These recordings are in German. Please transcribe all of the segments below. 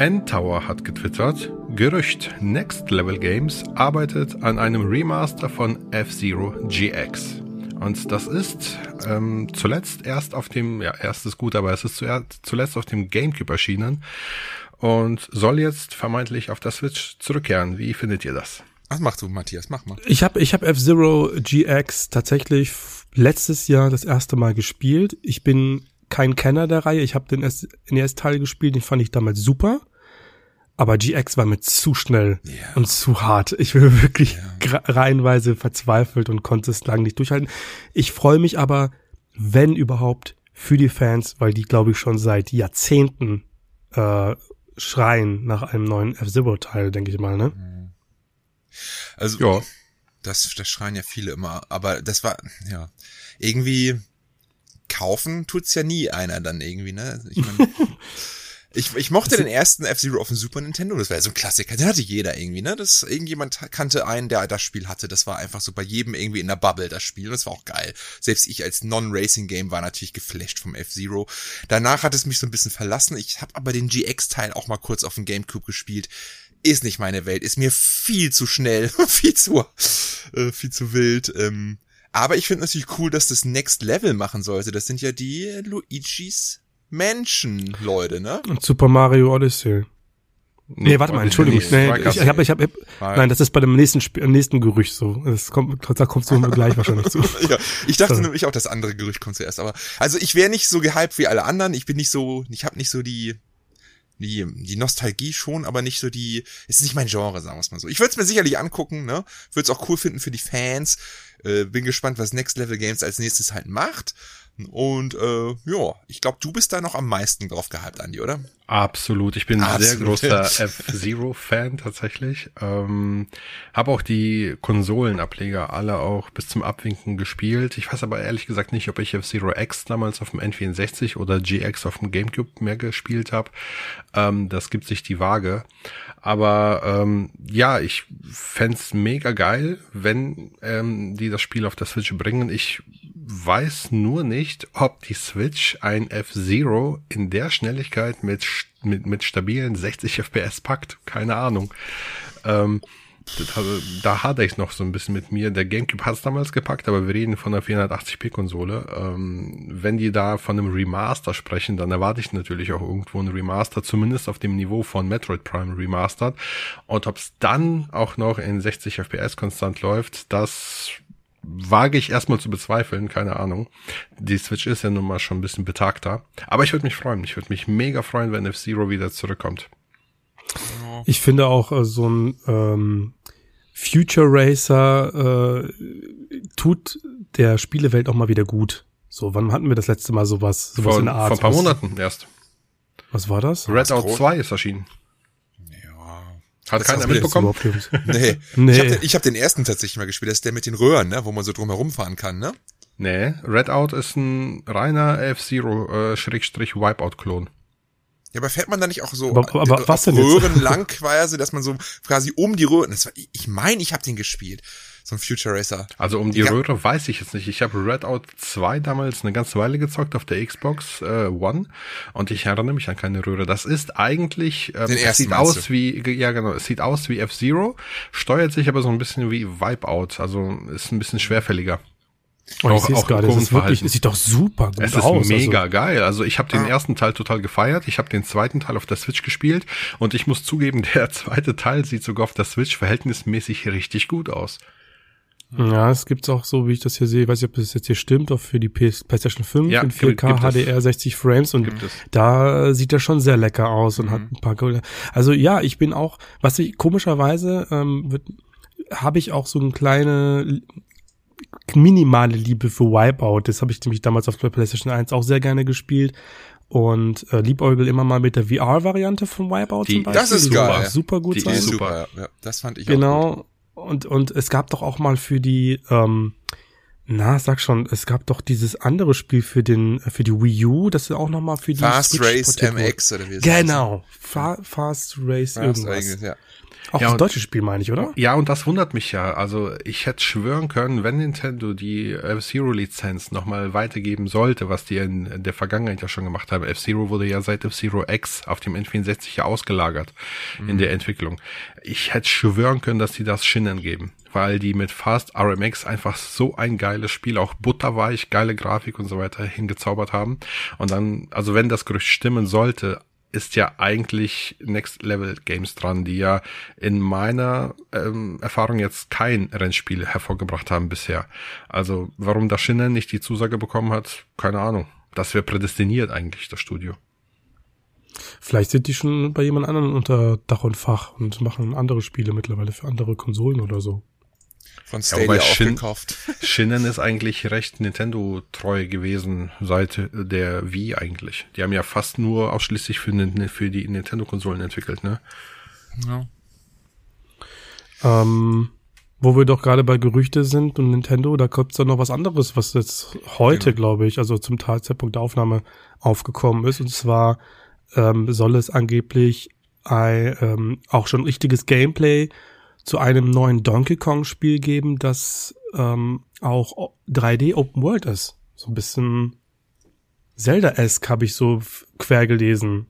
N-Tower hat getwittert, Gerücht, Next Level Games arbeitet an einem Remaster von F-Zero GX. Und das ist ähm, zuletzt erst auf dem, ja, erst ist gut, aber es ist zuerst, zuletzt auf dem GameCube erschienen und soll jetzt vermeintlich auf der Switch zurückkehren. Wie findet ihr das? Was machst du, Matthias? Mach mal. Ich habe ich hab F-Zero GX tatsächlich letztes Jahr das erste Mal gespielt. Ich bin kein Kenner der Reihe. Ich habe den NES-Teil gespielt, den fand ich damals super. Aber GX war mir zu schnell yeah. und zu hart. Ich bin wirklich yeah. reihenweise verzweifelt und konnte es lang nicht durchhalten. Ich freue mich aber, wenn überhaupt, für die Fans, weil die, glaube ich, schon seit Jahrzehnten äh, schreien nach einem neuen F-Zero-Teil, denke ich mal, ne? Mhm. Also, ja. das, das schreien ja viele immer, aber das war, ja, irgendwie kaufen tut's ja nie einer dann irgendwie, ne? Ich mein, Ich, ich mochte den ersten F-Zero auf dem Super Nintendo, das war ja so ein Klassiker, den hatte jeder irgendwie, ne? Das, irgendjemand kannte einen, der das Spiel hatte, das war einfach so bei jedem irgendwie in der Bubble, das Spiel, und das war auch geil. Selbst ich als Non-Racing-Game war natürlich geflasht vom F-Zero. Danach hat es mich so ein bisschen verlassen, ich habe aber den GX-Teil auch mal kurz auf dem Gamecube gespielt. Ist nicht meine Welt, ist mir viel zu schnell, viel zu, äh, viel zu wild, ähm, aber ich finde natürlich cool, dass das Next Level machen sollte. Das sind ja die Luigis Menschen, Leute, ne? Und Super Mario Odyssey. Nee, nee warte mal, Entschuldigung. Nee, ich, ich hab, ich hab, nein, das ist bei dem nächsten, nächsten Gerücht so. Das kommt, da kommst du gleich wahrscheinlich zu. ja, ich dachte so. nämlich auch, das andere Gerücht kommt zuerst. Aber also ich wäre nicht so gehypt wie alle anderen. Ich bin nicht so, ich habe nicht so die die, die Nostalgie schon, aber nicht so die, es ist nicht mein Genre, sagen wir es mal so. Ich würde es mir sicherlich angucken, ne? Würde es auch cool finden für die Fans. Äh, bin gespannt, was Next Level Games als nächstes halt macht. Und äh, ja, ich glaube, du bist da noch am meisten drauf gehypt, Andi, oder? Absolut. Ich bin ein sehr großer F-Zero-Fan tatsächlich. Ähm, Habe auch die Konsolenableger alle auch bis zum Abwinken gespielt. Ich weiß aber ehrlich gesagt nicht, ob ich F-Zero X damals auf dem N64 oder GX auf dem Gamecube mehr gespielt habe. Ähm, das gibt sich die Waage. Aber ähm, ja, ich fände mega geil, wenn ähm, die das Spiel auf der Switch bringen. Ich weiß nur nicht, ob die Switch ein F-Zero in der Schnelligkeit mit, mit, mit stabilen 60 FPS packt. Keine Ahnung. Ähm, da, da hadere ich noch so ein bisschen mit mir. Der GameCube hat es damals gepackt, aber wir reden von einer 480p-Konsole. Ähm, wenn die da von einem Remaster sprechen, dann erwarte ich natürlich auch irgendwo ein Remaster, zumindest auf dem Niveau von Metroid Prime Remastered. Und ob es dann auch noch in 60 FPS konstant läuft, das wage ich erstmal zu bezweifeln, keine Ahnung. Die Switch ist ja nun mal schon ein bisschen betagter. Aber ich würde mich freuen. Ich würde mich mega freuen, wenn F-Zero wieder zurückkommt. Ich finde auch äh, so ein ähm, Future Racer äh, tut der Spielewelt auch mal wieder gut. So, wann hatten wir das letzte Mal sowas? sowas vor, in der Art? Vor ein paar Monaten erst. Was war das? Red Out 2 ist erschienen. Hat keiner mitbekommen? nee. nee. Ich habe den, hab den ersten tatsächlich mal gespielt. Das ist der mit den Röhren, ne? wo man so drum herum fahren kann, ne? Nee, Redout ist ein reiner F-Zero äh, Schrägstrich Wipeout-Klon. Ja, aber fährt man da nicht auch so aber, aber was denn Röhren jetzt? lang quasi, dass man so quasi um die Röhren, das war, ich meine, ich habe den gespielt so ein Future Racer. Also um die ja. Röhre weiß ich jetzt nicht. Ich habe Redout 2 damals eine ganze Weile gezockt auf der Xbox äh, One und ich erinnere mich an keine Röhre. Das ist eigentlich, ähm, es sieht aus du? wie, ja genau, es sieht aus wie F-Zero, steuert sich aber so ein bisschen wie Wipeout, also ist ein bisschen schwerfälliger. Oh, auch, ich auch gerade, es, ist wirklich, es sieht doch super gut es aus. Es ist mega also. geil. Also ich habe den ah. ersten Teil total gefeiert. Ich habe den zweiten Teil auf der Switch gespielt und ich muss zugeben, der zweite Teil sieht sogar auf der Switch verhältnismäßig richtig gut aus. Ja, es gibt's auch so, wie ich das hier sehe, weiß ich, ob das jetzt hier stimmt, auch für die PS PlayStation 5 ja, in 4K HDR 60 Frames und da sieht er schon sehr lecker aus und mhm. hat ein paar. Also ja, ich bin auch, was ich komischerweise ähm, habe ich auch so eine kleine minimale Liebe für Wipeout. Das habe ich nämlich damals auf der PlayStation 1 auch sehr gerne gespielt und äh, liebäugel immer mal mit der VR-Variante von Wipeout die, zum Beispiel. Das ist geil. Super gut die sein. Ist super, ja. Das fand ich genau. auch Genau. Und, und es gab doch auch mal für die ähm, Na, sag schon, es gab doch dieses andere Spiel für den für die Wii U, das ist auch noch mal für die Fast Switch Race MX oder wie es Genau, Fa Fast Race Fast irgendwas. Race, ja. Auch Ja, das und- deutsche Spiel meine ich, oder? Ja, und das wundert mich ja. Also ich hätte schwören können, wenn Nintendo die F-Zero-Lizenz nochmal weitergeben sollte, was die in der Vergangenheit ja schon gemacht haben. F-Zero wurde ja seit F-Zero X auf dem N64 ja ausgelagert in der Entwicklung. Ich hätte schwören können, dass die das Shinnen geben. Weil die mit Fast RMX einfach so ein geiles Spiel, auch butterweich, geile Grafik und so weiter hingezaubert haben. Und dann, also wenn das Gerücht stimmen sollte, ist ja eigentlich Next Level Games dran, die ja in meiner ähm, Erfahrung jetzt kein Rennspiel hervorgebracht haben bisher. Also warum das Schinnen nicht die Zusage bekommen hat, keine Ahnung. Das wäre prädestiniert eigentlich, das Studio. Vielleicht sind die schon bei jemand anderen unter Dach und Fach und machen andere Spiele mittlerweile für andere Konsolen oder so. Von Ja, Stadia Shin- aufgekauft. Shinnen ist eigentlich recht Nintendo-treu gewesen seit der Wii eigentlich. Die haben ja fast nur ausschließlich für, für die Nintendo-Konsolen entwickelt, ne? Ja. Ähm, wo wir doch gerade bei Gerüchte sind und Nintendo, da kommt dann noch was anderes, was jetzt heute, glaube ich, also zum Zeitpunkt der Aufnahme aufgekommen ist. Und zwar ähm, soll es angeblich ein, ähm, auch schon richtiges Gameplay zu einem neuen Donkey Kong Spiel geben, das ähm, auch 3D Open World ist. So ein bisschen Zelda-esque habe ich so quer gelesen.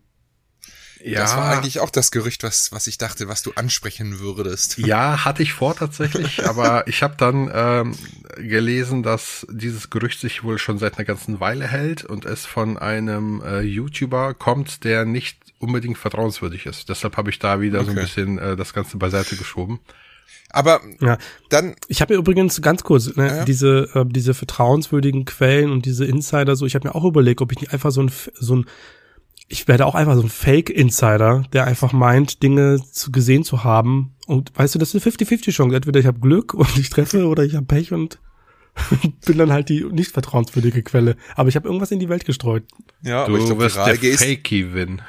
Ja, Das war eigentlich auch das Gerücht, was, was ich dachte, was du ansprechen würdest. Ja, hatte ich vor tatsächlich, aber ich habe dann ähm, gelesen, dass dieses Gerücht sich wohl schon seit einer ganzen Weile hält und es von einem äh, YouTuber kommt, der nicht unbedingt vertrauenswürdig ist. Deshalb habe ich da wieder so ein Okay. bisschen äh, das Ganze beiseite geschoben. Aber Ja, dann, Ich habe mir übrigens ganz kurz ne, Ja, ja. diese äh, diese vertrauenswürdigen Quellen und diese Insider so. Ich habe mir auch überlegt, ob ich nicht einfach so ein so ein ich werde auch einfach so ein Fake Insider, der einfach meint, Dinge zu gesehen zu haben. Und weißt du, das ist eine 50-50 Chance. Entweder ich habe Glück und ich treffe oder ich habe Pech und bin dann halt die nicht vertrauenswürdige Quelle. Aber ich habe irgendwas in die Welt gestreut. ja, Du aber ich glaub, wirst der gehst. Fakey-Win.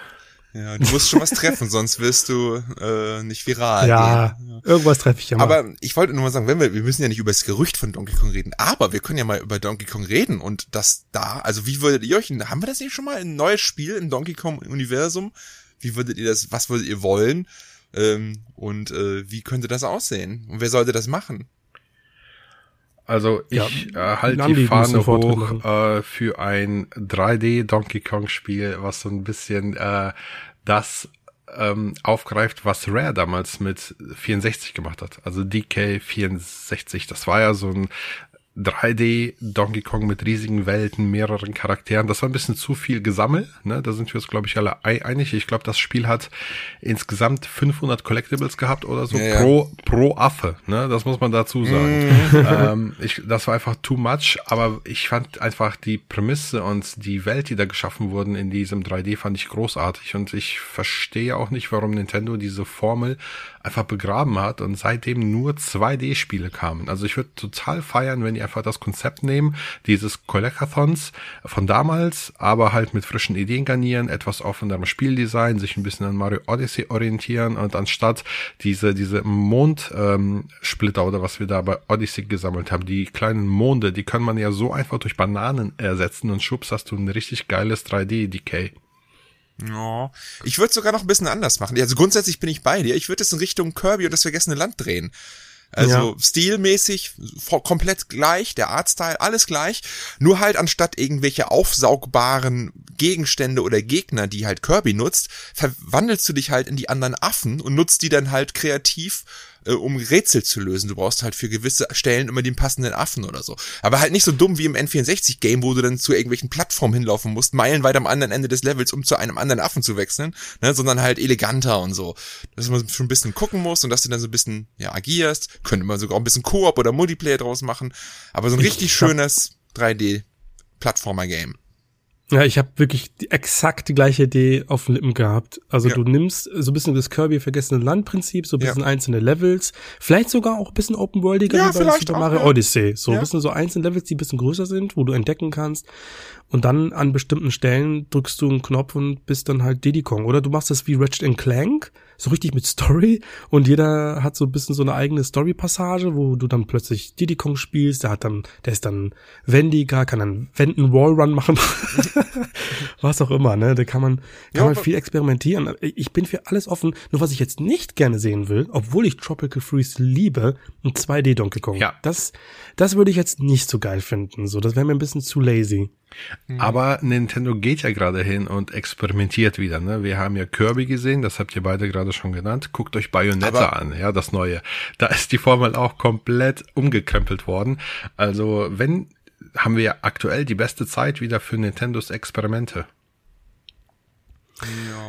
Ja, du musst schon was treffen, sonst wirst du äh, nicht viral ja, gehen. irgendwas treffe ich ja mal. Aber ich wollte nur mal sagen, wenn wir, wir müssen ja nicht über das Gerücht von Donkey Kong reden, aber wir können ja mal über Donkey Kong reden und das da, also wie würdet ihr euch, haben wir das nicht schon mal, ein neues Spiel im Donkey Kong Universum? Wie würdet ihr das, was würdet ihr wollen? Ähm, und äh, wie könnte das aussehen? Und wer sollte das machen? Also Ja, ich äh, halte die Fahne hoch äh, für ein 3D Donkey Kong Spiel, was so ein bisschen äh, das ähm, aufgreift, was Rare damals mit 64 gemacht hat. Also DK 64, das war ja so ein 3D Donkey Kong mit riesigen Welten, mehreren Charakteren. Das war ein bisschen zu viel Gesammel. Ne? Da sind wir uns, glaube ich, alle ei- einig. Ich glaube, das Spiel hat insgesamt 500 Collectibles gehabt oder so Ja, ja. pro pro Affe. Ne? Das muss man dazu sagen. ähm, ich, das war einfach too much. Aber ich fand einfach die Prämisse und die Welt, die da geschaffen wurden in diesem 3D, fand ich großartig. Und ich verstehe auch nicht, warum Nintendo diese Formel einfach begraben hat und seitdem nur 2D-Spiele kamen. Also ich würde total feiern, wenn die einfach das Konzept nehmen, dieses Collectathons von damals, aber halt mit frischen Ideen garnieren, etwas offenerem Spieldesign, sich ein bisschen an Mario Odyssey orientieren und anstatt diese, diese Mondsplitter ähm, oder was wir da bei Odyssey gesammelt haben, die kleinen Monde, die kann man ja so einfach durch Bananen ersetzen und schubst hast du ein richtig geiles 3D-Decay. Ja, ich würde sogar noch ein bisschen anders machen. Also grundsätzlich bin ich bei dir. Ich würde es in Richtung Kirby und das vergessene Land drehen. Also stilmäßig vo- komplett gleich, der Artstyle, alles gleich. Nur halt anstatt irgendwelche aufsaugbaren Gegenstände oder Gegner, die halt Kirby nutzt, verwandelst du dich halt in die anderen Affen und nutzt die dann halt kreativ, äh, um Rätsel zu lösen. Du brauchst halt für gewisse Stellen immer den passenden Affen oder so. Aber halt nicht so dumm wie im N64-Game, wo du dann zu irgendwelchen Plattformen hinlaufen musst, meilenweit am anderen Ende des Levels, um zu einem anderen Affen zu wechseln, ne, sondern halt eleganter und so. Dass man schon ein bisschen gucken muss und dass du dann so ein bisschen, ja, agierst. Könnte man sogar auch ein bisschen Koop oder Multiplayer draus machen. Aber so ein richtig schönes 3D-Plattformer-Game. Ja, ich habe wirklich die, exakt die gleiche Idee auf den Lippen gehabt. Also Ja. du nimmst so ein bisschen das Kirby vergessene Land-Prinzip, so ein Ja. bisschen einzelne Levels, vielleicht sogar auch ein bisschen open-worldiger Ja, wie bei Super Mario ja. Odyssey. So ein Ja. bisschen so einzelne Levels, die ein bisschen größer sind, wo du entdecken kannst. Und dann an bestimmten Stellen drückst du einen Knopf und bist dann halt Diddy Kong. Oder du machst das wie Ratchet Clank, so richtig mit Story und jeder hat so ein bisschen so eine eigene Story-Passage, wo du dann plötzlich Diddy Kong spielst, der hat dann, der ist dann Wendiger, kann dann Wenden Wallrun machen, was auch immer, ne, da kann man, kann ja, man viel experimentieren. Ich bin für alles offen, nur was ich jetzt nicht gerne sehen will, obwohl ich Tropical Freeze liebe, ein 2D Donkey Kong. Ja. Das, das würde ich jetzt nicht so geil finden, so, das wäre mir ein bisschen zu lazy. Mhm. Aber Nintendo geht ja gerade hin und experimentiert wieder. Ne? Wir haben ja Kirby gesehen, das habt ihr beide gerade schon genannt. Guckt euch Bayonetta Aber an, ja, das neue. Da ist die Formel auch komplett umgekrempelt worden. Also wenn, haben wir ja aktuell die beste Zeit wieder für Nintendos Experimente.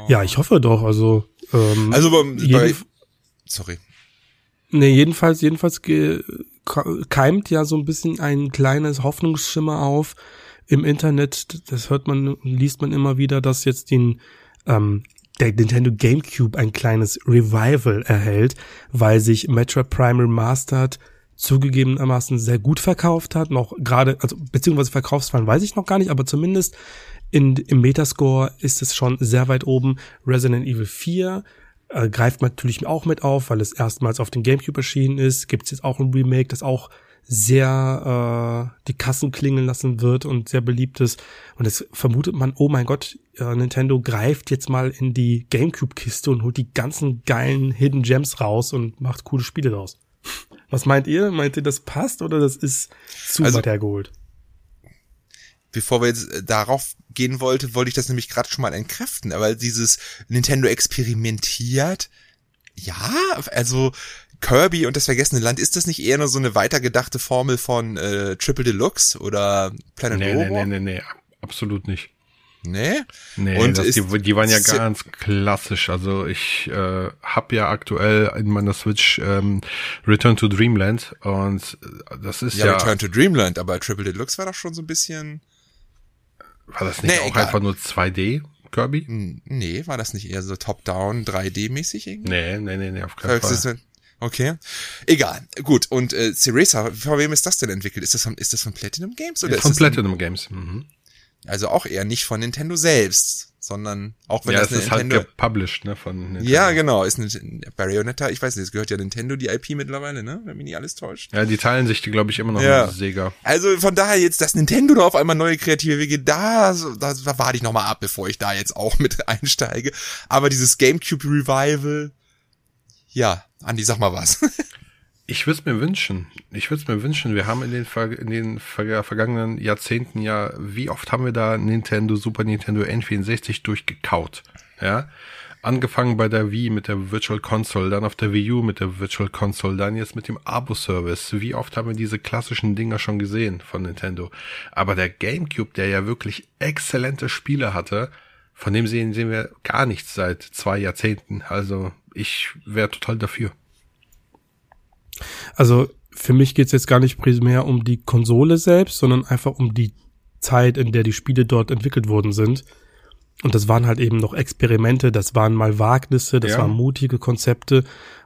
Ja, ich hoffe doch. Also, ähm, also bei, bei sorry. Nee, jedenfalls, jedenfalls keimt ja so ein bisschen ein kleines Hoffnungsschimmer auf, im Internet, das hört man, liest man immer wieder, dass jetzt den, ähm, der Nintendo GameCube ein kleines Revival erhält, weil sich Metroid Prime Remastered zugegebenermaßen sehr gut verkauft hat, noch gerade, also beziehungsweise Verkaufsfallen weiß ich noch gar nicht, aber zumindest in, im Metascore ist es schon sehr weit oben. Resident Evil 4 äh, greift natürlich auch mit auf, weil es erstmals auf den GameCube erschienen ist. Gibt es jetzt auch ein Remake, das auch sehr äh, die Kassen klingeln lassen wird und sehr beliebt ist. Und jetzt vermutet man, oh mein Gott, äh, Nintendo greift jetzt mal in die GameCube-Kiste und holt die ganzen geilen Hidden Gems raus und macht coole Spiele daraus. Was meint ihr? Meint ihr, das passt oder das ist zu also, weit hergeholt? Bevor wir jetzt äh, darauf gehen wollte, wollte ich das nämlich gerade schon mal entkräften. Aber dieses Nintendo experimentiert, ja, also Kirby und das vergessene Land, ist das nicht eher nur so eine weitergedachte Formel von äh, Triple Deluxe oder Planet nee, Robot? Nee, nee, nee, nee, absolut nicht. Nee? Nee, und das, die, die waren ja ganz klassisch. Also ich äh, habe ja aktuell in meiner Switch ähm, Return to Dreamland und das ist ja... Ja, Return to Dreamland, aber Triple Deluxe war doch schon so ein bisschen... War das nicht nee, auch egal. einfach nur 2D? Kirby? Nee, war das nicht eher so Top-Down 3D-mäßig irgendwie? Nee, nee, nee, nee, auf keinen Fall. Okay. Egal. Gut. Und äh, Ceresa, von wem ist das denn entwickelt? Ist das von, ist das von Platinum Games oder ist, ist von Platinum ein, Games? Mhm. Also auch eher nicht von Nintendo selbst, sondern auch wenn ja, das eine ist Nintendo halt gepublished, ne, von Nintendo. Ja, genau, ist eine Bayonetta, ich weiß nicht, es gehört ja Nintendo die IP mittlerweile, ne, wenn mich nicht alles täuscht. Ja, die teilen sich glaube ich immer noch ja. mit Sega. Also von daher jetzt, dass Nintendo da auf einmal neue kreative Wege, da, da, da warte ich noch mal ab, bevor ich da jetzt auch mit einsteige, aber dieses GameCube Revival ja, Andi, sag mal was. ich würde es mir wünschen. Ich würde es mir wünschen. Wir haben in den, Ver in den ver vergangenen Jahrzehnten ja, wie oft haben wir da Nintendo, Super Nintendo N64 durchgekaut? Ja. Angefangen bei der Wii mit der Virtual Console, dann auf der Wii U mit der Virtual Console, dann jetzt mit dem Abo-Service. Wie oft haben wir diese klassischen Dinger schon gesehen von Nintendo? Aber der GameCube, der ja wirklich exzellente Spiele hatte, von dem sehen, sehen wir gar nichts seit zwei Jahrzehnten. Also ich wäre total dafür. Also für mich geht's jetzt gar nicht primär um die Konsole selbst, sondern einfach um die Zeit, in der die Spiele dort entwickelt worden sind. Und das waren halt eben noch Experimente, das waren mal Wagnisse, das ja. waren mutige Konzepte.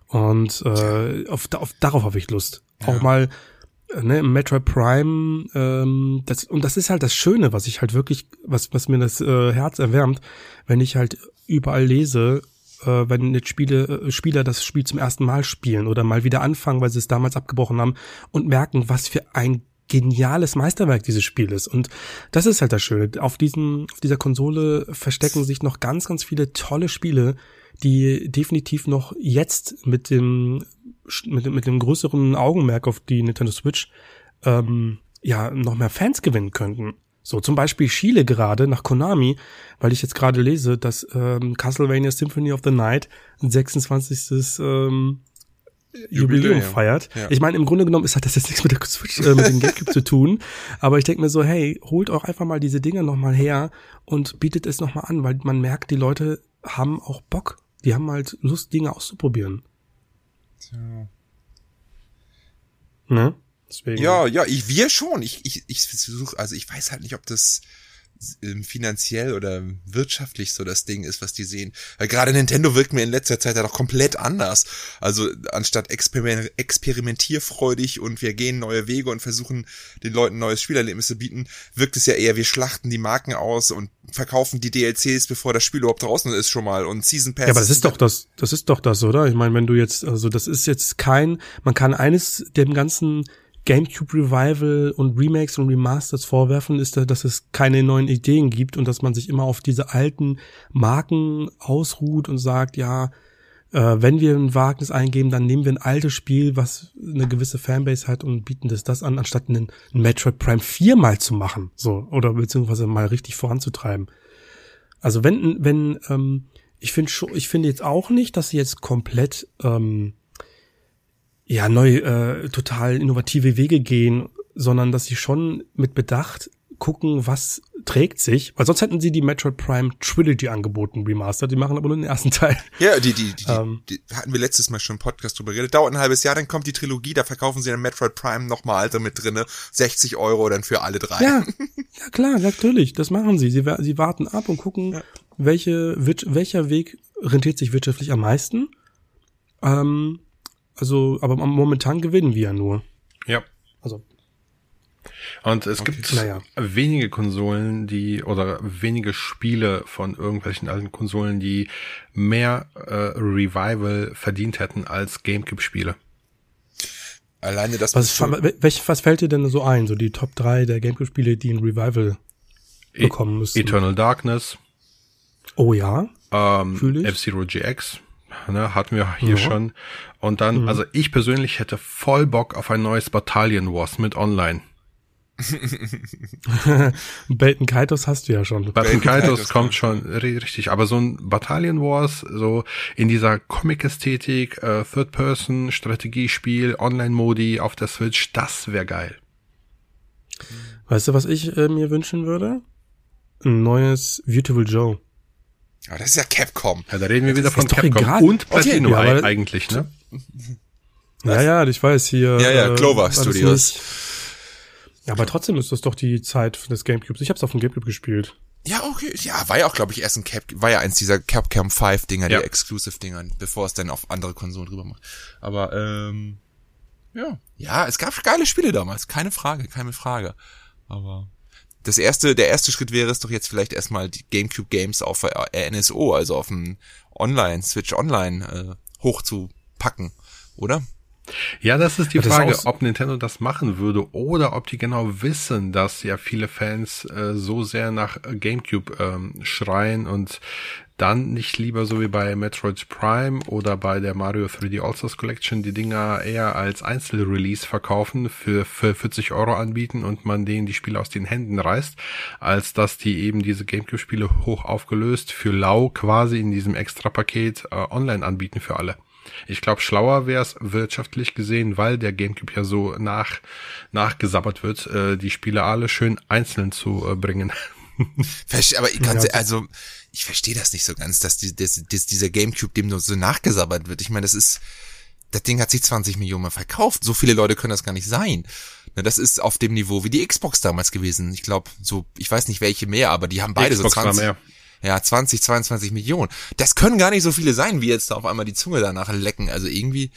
Und äh, auf, auf, darauf habe ich Lust. Ja. Auch mal ne, Metroid Prime, ähm, das, und das ist halt das Schöne, was ich halt wirklich, was, was mir das äh, Herz erwärmt, wenn ich halt überall lese, äh, wenn jetzt Spiele, äh, Spieler das Spiel zum ersten Mal spielen oder mal wieder anfangen, weil sie es damals abgebrochen haben und merken, was für ein geniales Meisterwerk dieses Spiel ist. Und das ist halt das Schöne. Auf diesem, auf dieser Konsole verstecken sich noch ganz, ganz viele tolle Spiele, die definitiv noch jetzt mit dem, mit, mit dem größeren Augenmerk auf die Nintendo Switch, ähm, ja, noch mehr Fans gewinnen könnten. So, zum Beispiel Chile gerade nach Konami, weil ich jetzt gerade lese, dass ähm, Castlevania Symphony of the Night ein 26. Ähm, Jubiläum feiert. Ja. Ich meine, im Grunde genommen ist hat das jetzt nichts mit der Switch, äh, mit dem Gamecube zu tun, aber ich denke mir so, hey, holt auch einfach mal diese Dinger nochmal her und bietet es nochmal an, weil man merkt, die Leute haben auch Bock. Die haben halt Lust, Dinge auszuprobieren. Tja. Ne? Deswegen. Ja, ja, ich, wir schon. Ich, ich, ich versuche, also ich weiß halt nicht, ob das finanziell oder wirtschaftlich so das Ding ist, was die sehen. Weil gerade Nintendo wirkt mir in letzter Zeit ja doch komplett anders. Also anstatt experiment experimentierfreudig und wir gehen neue Wege und versuchen den Leuten neues Spielerlebnis zu bieten, wirkt es ja eher, wir schlachten die Marken aus und verkaufen die DLCs, bevor das Spiel überhaupt draußen ist schon mal und Season Pass. Ja, aber das ist doch das, das ist doch das, oder? Ich meine, wenn du jetzt, also das ist jetzt kein, man kann eines dem ganzen GameCube Revival und Remakes und Remasters vorwerfen, ist, dass es keine neuen Ideen gibt und dass man sich immer auf diese alten Marken ausruht und sagt, ja, äh, wenn wir ein Wagnis eingeben, dann nehmen wir ein altes Spiel, was eine gewisse Fanbase hat und bieten das das an, anstatt einen, einen Metroid Prime 4 mal zu machen, so, oder beziehungsweise mal richtig voranzutreiben. Also wenn, wenn, ähm, ich finde ich finde jetzt auch nicht, dass sie jetzt komplett ähm, ja, neu, äh, total innovative Wege gehen, sondern dass sie schon mit Bedacht gucken, was trägt sich, weil sonst hätten sie die Metroid Prime Trilogy angeboten, remastered, die machen aber nur den ersten Teil. Ja, die, die, die, ähm, die, die hatten wir letztes Mal schon im Podcast drüber geredet. Dauert ein halbes Jahr, dann kommt die Trilogie, da verkaufen sie dann Metroid Prime nochmal also mit drinne, 60 Euro dann für alle drei. Ja, ja klar, natürlich, das machen sie. Sie, sie warten ab und gucken, ja. welche, welcher Weg rentiert sich wirtschaftlich am meisten. Ähm, also, aber momentan gewinnen wir ja nur. Ja. Also. Und es okay. gibt naja. wenige Konsolen, die oder wenige Spiele von irgendwelchen alten Konsolen, die mehr äh, Revival verdient hätten als GameCube-Spiele. Alleine das. Was, welch, was fällt dir denn so ein? So die Top 3 der GameCube-Spiele, die ein Revival e bekommen müssen? Eternal Darkness. Oh ja. Ähm, F-Zero GX ne, hatten wir hier ja. schon. Und dann, mhm. also ich persönlich hätte voll Bock auf ein neues Battalion Wars mit Online. Baten Kaitos hast du ja schon. Baten Kaitos kommt schon richtig, aber so ein Battalion Wars, so in dieser Comic-Ästhetik, äh, Third-Person-Strategiespiel, Online-Modi auf der Switch, das wäre geil. Weißt du, was ich äh, mir wünschen würde? Ein neues Beautiful Joe. Aber das ist ja Capcom. Ja, da reden wir wieder von Capcom egal. und Platino okay, ja, eigentlich, ne? Ja, ja, ich weiß hier. Ja, ja, Clover äh, Studios. Ja, aber trotzdem ist das doch die Zeit des Gamecubes. Ich hab's auf dem Gamecube gespielt. Ja, okay. Ja, war ja auch, glaube ich, erst ein Cap, war ja eins dieser Capcom 5 Dinger, ja. die Exclusive Dinger, bevor es dann auf andere Konsolen drüber macht. Aber, ähm, ja. Ja, es gab geile Spiele damals. Keine Frage, keine Frage. Aber, das erste, der erste Schritt wäre es doch jetzt vielleicht erstmal die GameCube Games auf äh, NSO, also auf dem Online, Switch Online äh, hochzupacken, oder? Ja, das ist die das Frage, ob Nintendo das machen würde oder ob die genau wissen, dass ja viele Fans äh, so sehr nach GameCube ähm, schreien und dann nicht lieber so wie bei Metroid Prime oder bei der Mario 3D All-Stars Collection die Dinger eher als Einzelrelease verkaufen, für, für 40 Euro anbieten und man denen die Spiele aus den Händen reißt, als dass die eben diese Gamecube-Spiele hoch aufgelöst für lau quasi in diesem Extra-Paket äh, online anbieten für alle. Ich glaube, schlauer wäre es wirtschaftlich gesehen, weil der Gamecube ja so nach nachgesabbert wird, äh, die Spiele alle schön einzeln zu äh, bringen. Aber ich kann, also ich verstehe das nicht so ganz, dass, die, dass, dass dieser Gamecube dem nur so nachgesabbert wird. Ich meine, das ist, das Ding hat sich 20 Millionen verkauft. So viele Leute können das gar nicht sein. Das ist auf dem Niveau wie die Xbox damals gewesen. Ich glaube, so, ich weiß nicht welche mehr, aber die haben beide Xbox so 20. Ja, 20, 22 Millionen. Das können gar nicht so viele sein, wie jetzt da auf einmal die Zunge danach lecken. Also irgendwie.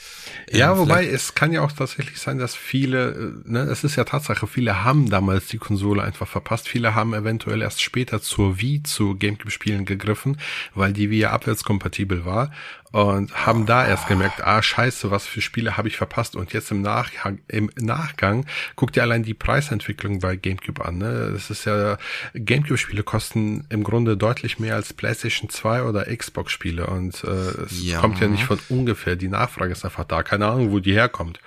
Ja, ähm, wobei es kann ja auch tatsächlich sein, dass viele, äh, ne, es ist ja Tatsache, viele haben damals die Konsole einfach verpasst. Viele haben eventuell erst später zur Wii zu GameCube-Spielen gegriffen, weil die Wii ja abwärtskompatibel war und haben da erst gemerkt, ah scheiße, was für Spiele habe ich verpasst und jetzt im Nachgang, im Nachgang guckt ihr allein die Preisentwicklung bei GameCube an. Ne? Das ist ja GameCube-Spiele kosten im Grunde deutlich mehr als PlayStation 2 oder Xbox-Spiele und äh, es ja. kommt ja nicht von ungefähr. Die Nachfrage ist einfach da, keine Ahnung, wo die herkommt.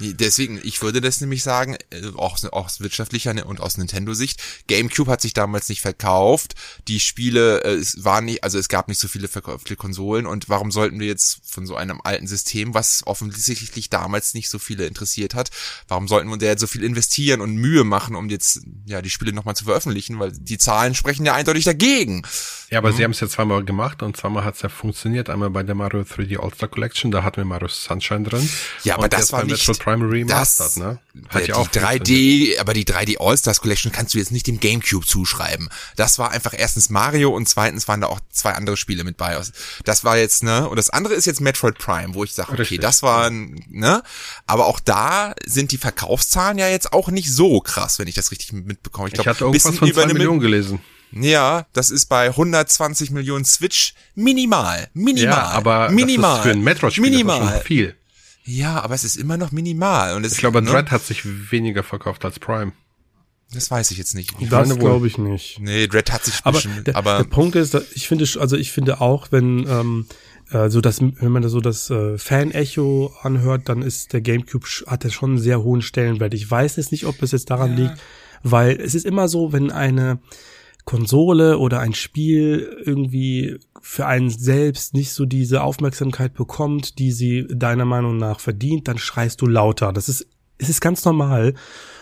Deswegen, ich würde das nämlich sagen, äh, auch, auch aus wirtschaftlicher und aus Nintendo-Sicht, GameCube hat sich damals nicht verkauft, die Spiele, äh, es waren nicht, also es gab nicht so viele verkaufte Konsolen und warum sollten wir jetzt von so einem alten System, was offensichtlich damals nicht so viele interessiert hat, warum sollten wir da jetzt so viel investieren und Mühe machen, um jetzt, ja, die Spiele nochmal zu veröffentlichen, weil die Zahlen sprechen ja eindeutig dagegen. Ja, aber mhm. sie haben es ja zweimal gemacht und zweimal hat es ja funktioniert. Einmal bei der Mario 3D All-Star Collection, da hatten wir Mario Sunshine drin. Ja, aber das war nicht Metroid Prime Remastered, ne? Hat ja auch 3D, aber die 3D All-Stars Collection kannst du jetzt nicht dem GameCube zuschreiben. Das war einfach erstens Mario und zweitens waren da auch zwei andere Spiele mit bei. Das war jetzt, ne? Und das andere ist jetzt Metroid Prime, wo ich sage, okay, Richtig. das war, ne? Aber auch da sind die Verkaufszahlen ja jetzt auch nicht so krass, wenn ich das richtig mitbekomme. Ich, glaub, ich hatte irgendwas von zwei Millionen gelesen. Ja, das ist bei 120 Millionen Switch minimal. Minimal. Ja, aber minimal. Das ist für ein Metroid-Spiel minimal. viel. Ja, aber es ist immer noch minimal. Und es, ich glaube, ne? Dread hat sich weniger verkauft als Prime. Das weiß ich jetzt nicht. Ich das glaube ich nicht. Nee, Dread hat sich aber, bisschen, der, aber der Punkt ist, ich finde, also ich finde auch, wenn ähm, äh, so das, wenn man so das äh, Fan-Echo anhört, dann ist der GameCube hat er schon einen sehr hohen Stellenwert. Ich weiß jetzt nicht, ob es jetzt daran ja. liegt, weil es ist immer so, wenn eine Konsole oder ein Spiel irgendwie für einen selbst nicht so diese Aufmerksamkeit bekommt, die sie deiner Meinung nach verdient, dann schreist du lauter. Das ist, es ist ganz normal.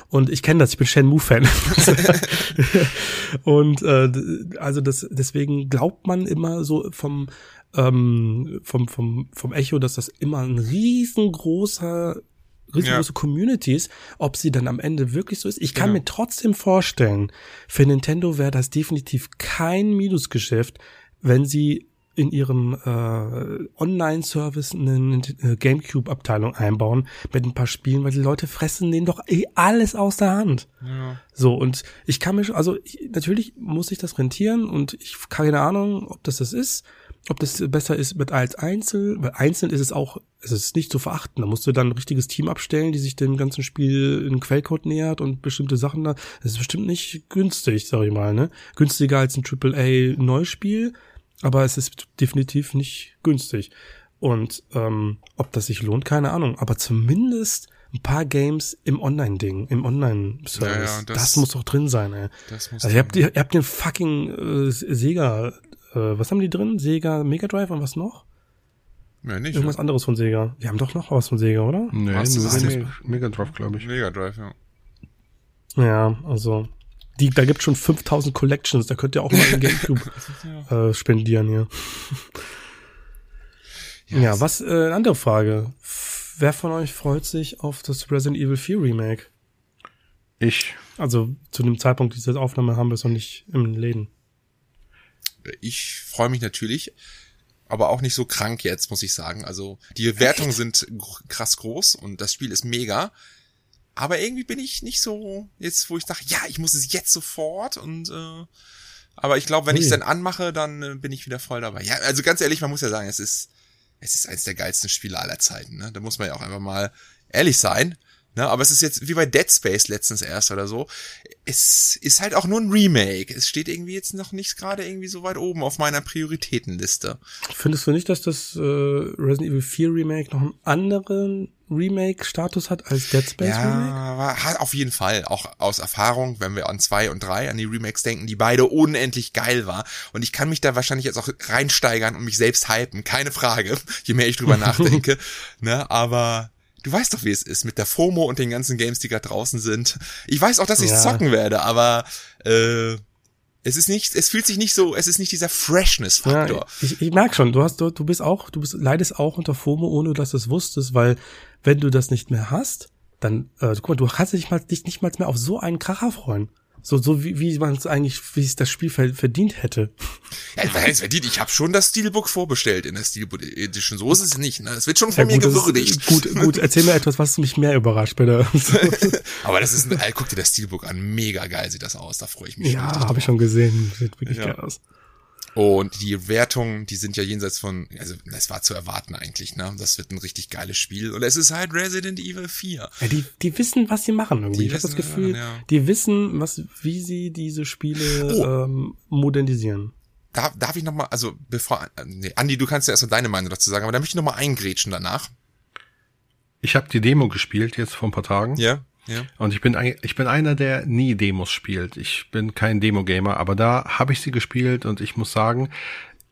Und ich kenne das, ich bin Shenmue-Fan. und äh, also das, deswegen glaubt man immer so vom, ähm, vom, vom, vom Echo, dass das immer ein riesengroßer riesengroße ja. Communities, ob sie dann am Ende wirklich so ist. Ich kann genau. mir trotzdem vorstellen, für Nintendo wäre das definitiv kein Minusgeschäft, wenn sie in ihrem äh, Online-Service eine, eine GameCube-Abteilung einbauen mit ein paar Spielen, weil die Leute fressen denen doch eh alles aus der Hand. Ja. So, und ich kann mir, also ich, natürlich muss ich das rentieren und ich keine Ahnung, ob das das ist ob das besser ist mit als Einzel, weil einzeln ist es auch, es ist nicht zu verachten. Da musst du dann ein richtiges Team abstellen, die sich dem ganzen Spiel in Quellcode nähert und bestimmte Sachen da. Das ist bestimmt nicht günstig, sag ich mal, ne? Günstiger als ein AAA Neuspiel, aber es ist definitiv nicht günstig. Und ähm, ob das sich lohnt, keine Ahnung. Aber zumindest ein paar Games im Online-Ding, im Online-Service. Ja, ja, das, das, muss doch drin sein, ey. Das muss also ihr habt, ihr, ihr habt den fucking äh, Sega äh, was haben die drin? Sega Mega Drive und was noch? Ja, nicht. Irgendwas ja. anderes von Sega. Die haben doch noch was von Sega, oder? Nee, was, nur was Mega, Mega Drive, glaube ich. Mega Drive, ja. Ja, also die, da gibt's schon 5000 Collections, da könnt ihr auch mal in Gamecube ja. äh, spendieren hier. Yes. Ja, was, äh, andere Frage. Wer von euch freut sich auf das Resident Evil 4 Remake? Ich. Also zu dem Zeitpunkt dieser Aufnahme haben wir es noch nicht im Läden ich freue mich natürlich, aber auch nicht so krank jetzt, muss ich sagen. Also die Wertungen sind krass groß und das Spiel ist mega. Aber irgendwie bin ich nicht so jetzt, wo ich dachte, ja, ich muss es jetzt sofort und äh, aber ich glaube, wenn ich es dann anmache, dann äh, bin ich wieder voll dabei. Ja, also ganz ehrlich, man muss ja sagen, es ist es ist eins der geilsten Spiele aller Zeiten. Ne? Da muss man ja auch einfach mal ehrlich sein. Ne, aber es ist jetzt wie bei Dead Space letztens erst oder so. Es ist halt auch nur ein Remake. Es steht irgendwie jetzt noch nicht gerade irgendwie so weit oben auf meiner Prioritätenliste. Findest du nicht, dass das äh, Resident Evil 4 Remake noch einen anderen Remake-Status hat als Dead Space ja, Remake? Ja, auf jeden Fall. Auch aus Erfahrung, wenn wir an zwei und drei, an die Remakes denken, die beide unendlich geil war. Und ich kann mich da wahrscheinlich jetzt auch reinsteigern und mich selbst hypen. Keine Frage, je mehr ich drüber nachdenke. ne, aber Du weißt doch, wie es ist mit der FOMO und den ganzen Games, die gerade draußen sind. Ich weiß auch, dass ich ja. zocken werde, aber äh, es ist nicht, es fühlt sich nicht so, es ist nicht dieser Freshness-Faktor. Ja, ich, ich merk schon, du hast, du, du bist auch, du bist, leidest auch unter FOMO, ohne dass du es wusstest, weil wenn du das nicht mehr hast, dann, äh, guck mal, du kannst dich mal, dich nicht mal mehr auf so einen Kracher freuen. So, so wie, wie man es eigentlich, wie es das Spiel verdient hätte. Ja, was heißt verdient? Ich habe schon das Steelbook vorbestellt in der Steelbook Edition. So ist es nicht. Ne? Es wird schon von ja, gut, mir gewürdigt. Gut, gut. Erzähl mir etwas, was mich mehr überrascht, bitte. Aber das ist, ein, guck dir das Steelbook an. Mega geil sieht das aus. Da freue ich mich. Ja, habe ich schon gesehen. Sieht wirklich ja. geil aus. Und die Wertungen, die sind ja jenseits von, also das war zu erwarten eigentlich, ne? Das wird ein richtig geiles Spiel. Und es ist halt Resident Evil 4. Ja, die, die wissen, was sie machen irgendwie. Die ich habe das Gefühl, ja. die wissen, was, wie sie diese Spiele oh. ähm, modernisieren. Darf, darf ich nochmal, also bevor, nee, Andi, du kannst ja erst mal deine Meinung dazu sagen, aber da möchte ich nochmal eingrätschen danach. Ich habe die Demo gespielt jetzt vor ein paar Tagen. Ja. Ja. Und ich bin, ich bin einer, der nie Demos spielt. Ich bin kein Demo-Gamer, aber da habe ich sie gespielt und ich muss sagen,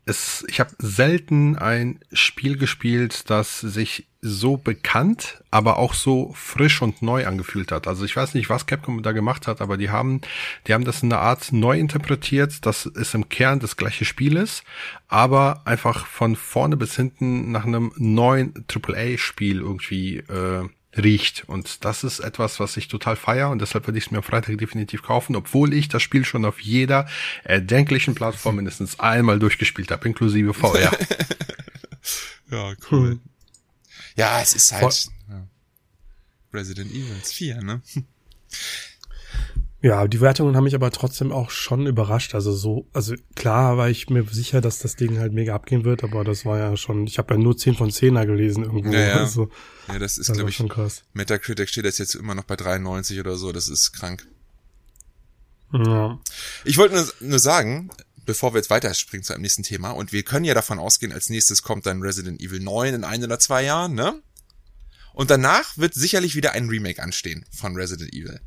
es, ich habe selten ein Spiel gespielt, das sich so bekannt, aber auch so frisch und neu angefühlt hat. Also ich weiß nicht, was Capcom da gemacht hat, aber die haben, die haben das in einer Art neu interpretiert, dass es im Kern das gleiche Spiel ist, aber einfach von vorne bis hinten nach einem neuen AAA-Spiel irgendwie äh, riecht. Und das ist etwas, was ich total feier und deshalb würde ich es mir am Freitag definitiv kaufen, obwohl ich das Spiel schon auf jeder erdenklichen Plattform mindestens einmal durchgespielt habe, inklusive VR. ja, cool. Hm. Ja, es ist halt ja. Resident Evil 4, ne? Ja, die Wertungen haben mich aber trotzdem auch schon überrascht. Also so, also klar war ich mir sicher, dass das Ding halt mega abgehen wird, aber das war ja schon, ich habe ja nur 10 von 10er gelesen irgendwo. Ja, ja. Also, ja das ist, glaube ich, schon krass. Metacritic steht das jetzt immer noch bei 93 oder so, das ist krank. Ja. Ich wollte nur, nur sagen, bevor wir jetzt weiterspringen zu einem nächsten Thema, und wir können ja davon ausgehen, als nächstes kommt dann Resident Evil 9 in ein oder zwei Jahren, ne? Und danach wird sicherlich wieder ein Remake anstehen von Resident Evil.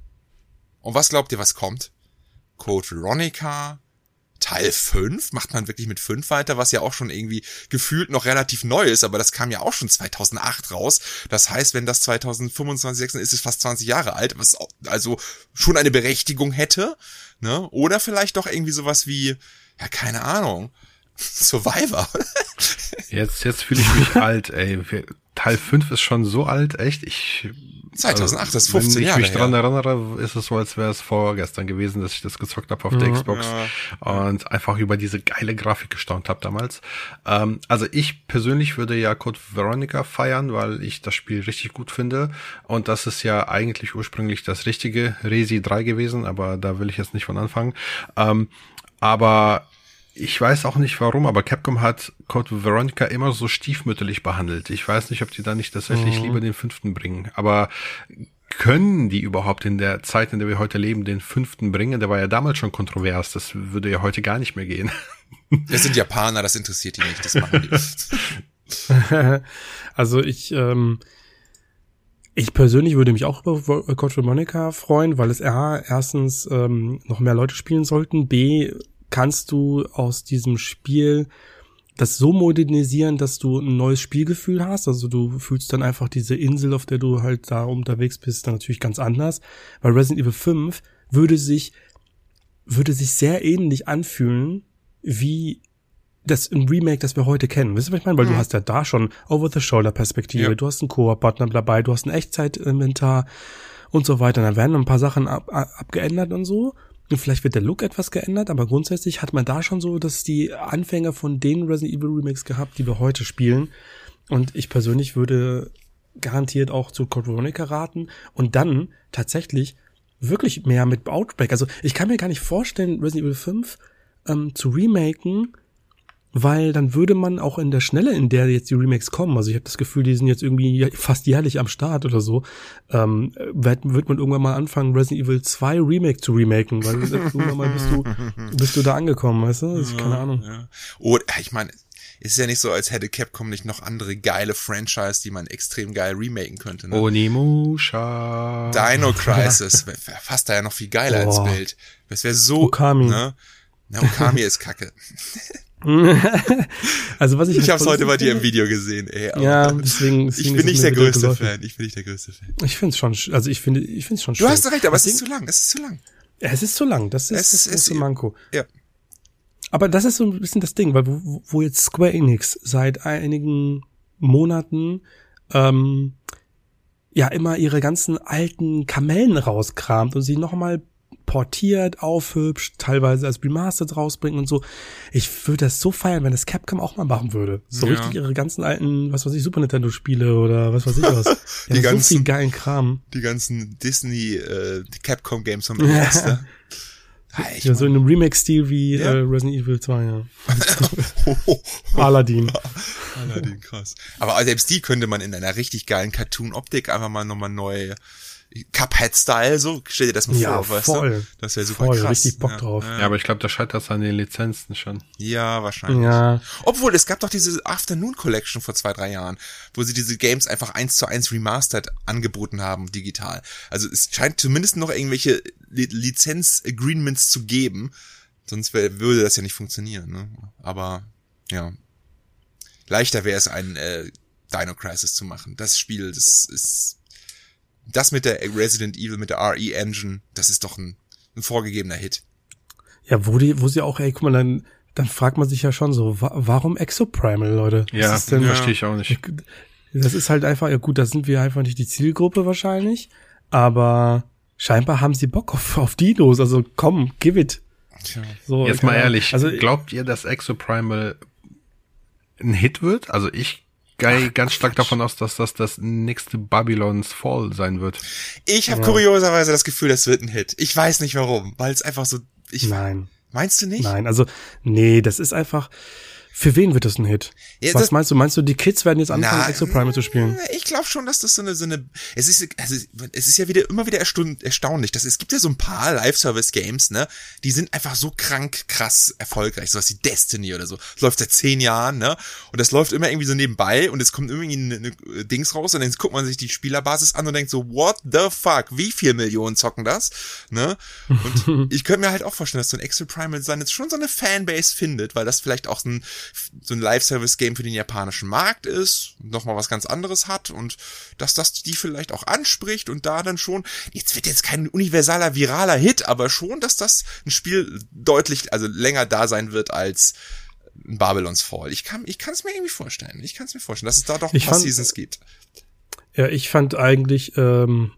Und was glaubt ihr, was kommt? Code Veronica, Teil 5? Macht man wirklich mit 5 weiter, was ja auch schon irgendwie gefühlt noch relativ neu ist, aber das kam ja auch schon 2008 raus. Das heißt, wenn das 2025 ist, ist es fast 20 Jahre alt, was also schon eine Berechtigung hätte. Ne? Oder vielleicht doch irgendwie sowas wie, ja, keine Ahnung, Survivor. jetzt, jetzt fühle ich mich alt, ey. Teil 5 ist schon so alt, echt. Ich 2008, also, das ist 15 Jahre. Wenn ich mich dran erinnere, ist es so, als wäre es vorgestern gewesen, dass ich das gezockt habe auf mhm, der Xbox ja. und einfach über diese geile Grafik gestaunt habe damals. Ähm, also ich persönlich würde ja Code Veronica feiern, weil ich das Spiel richtig gut finde. Und das ist ja eigentlich ursprünglich das richtige Resi 3 gewesen, aber da will ich jetzt nicht von anfangen. Ähm, aber ich weiß auch nicht warum, aber Capcom hat Code Veronica immer so stiefmütterlich behandelt. Ich weiß nicht, ob die da nicht tatsächlich mhm. lieber den fünften bringen. Aber können die überhaupt in der Zeit, in der wir heute leben, den fünften bringen? Der war ja damals schon kontrovers. Das würde ja heute gar nicht mehr gehen. Das sind Japaner, das interessiert die nicht. Das machen die. also ich, ähm, ich persönlich würde mich auch über Code Veronica freuen, weil es A, erstens ähm, noch mehr Leute spielen sollten, B, kannst du aus diesem Spiel das so modernisieren, dass du ein neues Spielgefühl hast. Also du fühlst dann einfach diese Insel, auf der du halt da unterwegs bist, dann natürlich ganz anders. Weil Resident Evil 5 würde sich, würde sich sehr ähnlich anfühlen wie das ein Remake, das wir heute kennen. Wisst ihr, was ich meine? Weil mhm. du hast ja da schon Over-the-Shoulder-Perspektive, ja. du hast einen Koop-Partner dabei, du hast ein Echtzeit-Inventar und so weiter. Dann werden ein paar Sachen ab, ab, abgeändert und so. Vielleicht wird der Look etwas geändert, aber grundsätzlich hat man da schon so, dass die Anfänger von den Resident Evil Remakes gehabt, die wir heute spielen. Und ich persönlich würde garantiert auch zu Code Veronica raten und dann tatsächlich wirklich mehr mit Outbreak. Also ich kann mir gar nicht vorstellen, Resident Evil 5 ähm, zu remaken, weil dann würde man auch in der Schnelle, in der jetzt die Remakes kommen, also ich habe das Gefühl, die sind jetzt irgendwie fast jährlich am Start oder so, ähm, wird, wird man irgendwann mal anfangen, Resident Evil 2 Remake zu remaken, weil irgendwann mal bist du, bist du da angekommen, weißt du? Ist keine Ahnung. Ja. Oder, ich meine, ist ja nicht so, als hätte Capcom nicht noch andere geile Franchise, die man extrem geil remaken könnte. Ne? Onimusha. Dino Crisis, fast da ja noch viel geiler oh. als Bild. Das wäre so, Okami. ne? Na, Okami ist kacke. also was ich ich habe es heute bei dir im Video gesehen. Ey, ja, deswegen, deswegen ich bin nicht der größte Fan. Ich bin nicht der größte Fan. Ich finde es schon, also ich finde, ich finde es schon. Du schön. hast recht, aber es ist zu lang. Es ist zu lang. Es ist zu lang. Das ist es, das große Manko. Ja. Aber das ist so ein bisschen das Ding, weil wo, wo jetzt Square Enix seit einigen Monaten ähm, ja immer ihre ganzen alten Kamellen rauskramt und sie nochmal portiert, aufhübscht, teilweise als Remastered rausbringen und so. Ich würde das so feiern, wenn das Capcom auch mal machen würde. So ja. richtig ihre ganzen alten, was weiß ich, Super Nintendo Spiele oder was weiß ich was. die, ganzen, so viel geilen Kram. Die ganzen Disney äh, Capcom Games vom ja. ja, so in einem Remake-Stil wie ja. äh, Resident Evil 2, ja. Aladdin. Aladdin, krass. Aber selbst die könnte man in einer richtig geilen Cartoon-Optik einfach mal nochmal neu Cuphead-Style, so, stell dir das mal ja, vor, voll, weißt du? Das wäre super voll, krass. richtig Bock drauf. Ja, aber ich glaube, da scheitert es an den Lizenzen schon. Ja, wahrscheinlich. Ja. Obwohl, es gab doch diese Afternoon Collection vor zwei, drei Jahren, wo sie diese Games einfach eins zu eins remastered angeboten haben, digital. Also es scheint zumindest noch irgendwelche Lizenz-Agreements zu geben, sonst wär, würde das ja nicht funktionieren, ne? Aber ja. Leichter wäre es, ein äh, Dino Crisis zu machen. Das Spiel, das ist das mit der Resident Evil, mit der RE Engine, das ist doch ein, ein vorgegebener Hit. Ja, wo die, wo sie auch, ey, guck mal, dann, dann fragt man sich ja schon so, wa warum Exoprimal, Leute? Ja, das denn, verstehe ich auch nicht. Das ist halt einfach, ja gut, da sind wir einfach nicht die Zielgruppe wahrscheinlich, aber scheinbar haben sie Bock auf, auf Dinos, also komm, give it. Tja. So, Jetzt mal ehrlich, also, glaubt ihr, dass Exoprimal ein Hit wird? Also ich gehe ganz stark davon aus, dass das das nächste Babylons Fall sein wird. Ich habe ja. kurioserweise das Gefühl, das wird ein Hit. Ich weiß nicht warum, weil es einfach so. Ich, Nein. Meinst du nicht? Nein, also nee, das ist einfach. Für wen wird das ein Hit? Ja, Was meinst du? Meinst du, die Kids werden jetzt anfangen, na, Exoprimal zu spielen? Ich glaube schon, dass das so eine, so eine, es ist, also, es ist ja wieder, immer wieder erstaunlich, dass es gibt ja so ein paar Live-Service-Games, ne, die sind einfach so krank krass erfolgreich, sowas wie Destiny oder so. Das läuft seit zehn Jahren, ne, und das läuft immer irgendwie so nebenbei und es kommt irgendwie eine, eine Dings raus und dann guckt man sich die Spielerbasis an und denkt so, what the fuck, wie viel Millionen zocken das, ne, und ich könnte mir halt auch vorstellen, dass so ein Exoprimal sein jetzt schon so eine Fanbase findet, weil das vielleicht auch so ein so ein Live-Service-Game für den japanischen Markt ist, nochmal was ganz anderes hat und dass das die vielleicht auch anspricht und da dann schon, jetzt wird jetzt kein universaler, viraler Hit, aber schon, dass das ein Spiel deutlich, also länger da sein wird als ein Babylons Fall. Ich kann, ich kann es mir irgendwie vorstellen. Ich kann es mir vorstellen, dass es da doch ein paar fand, Seasons gibt. Ja, ich fand eigentlich, ähm,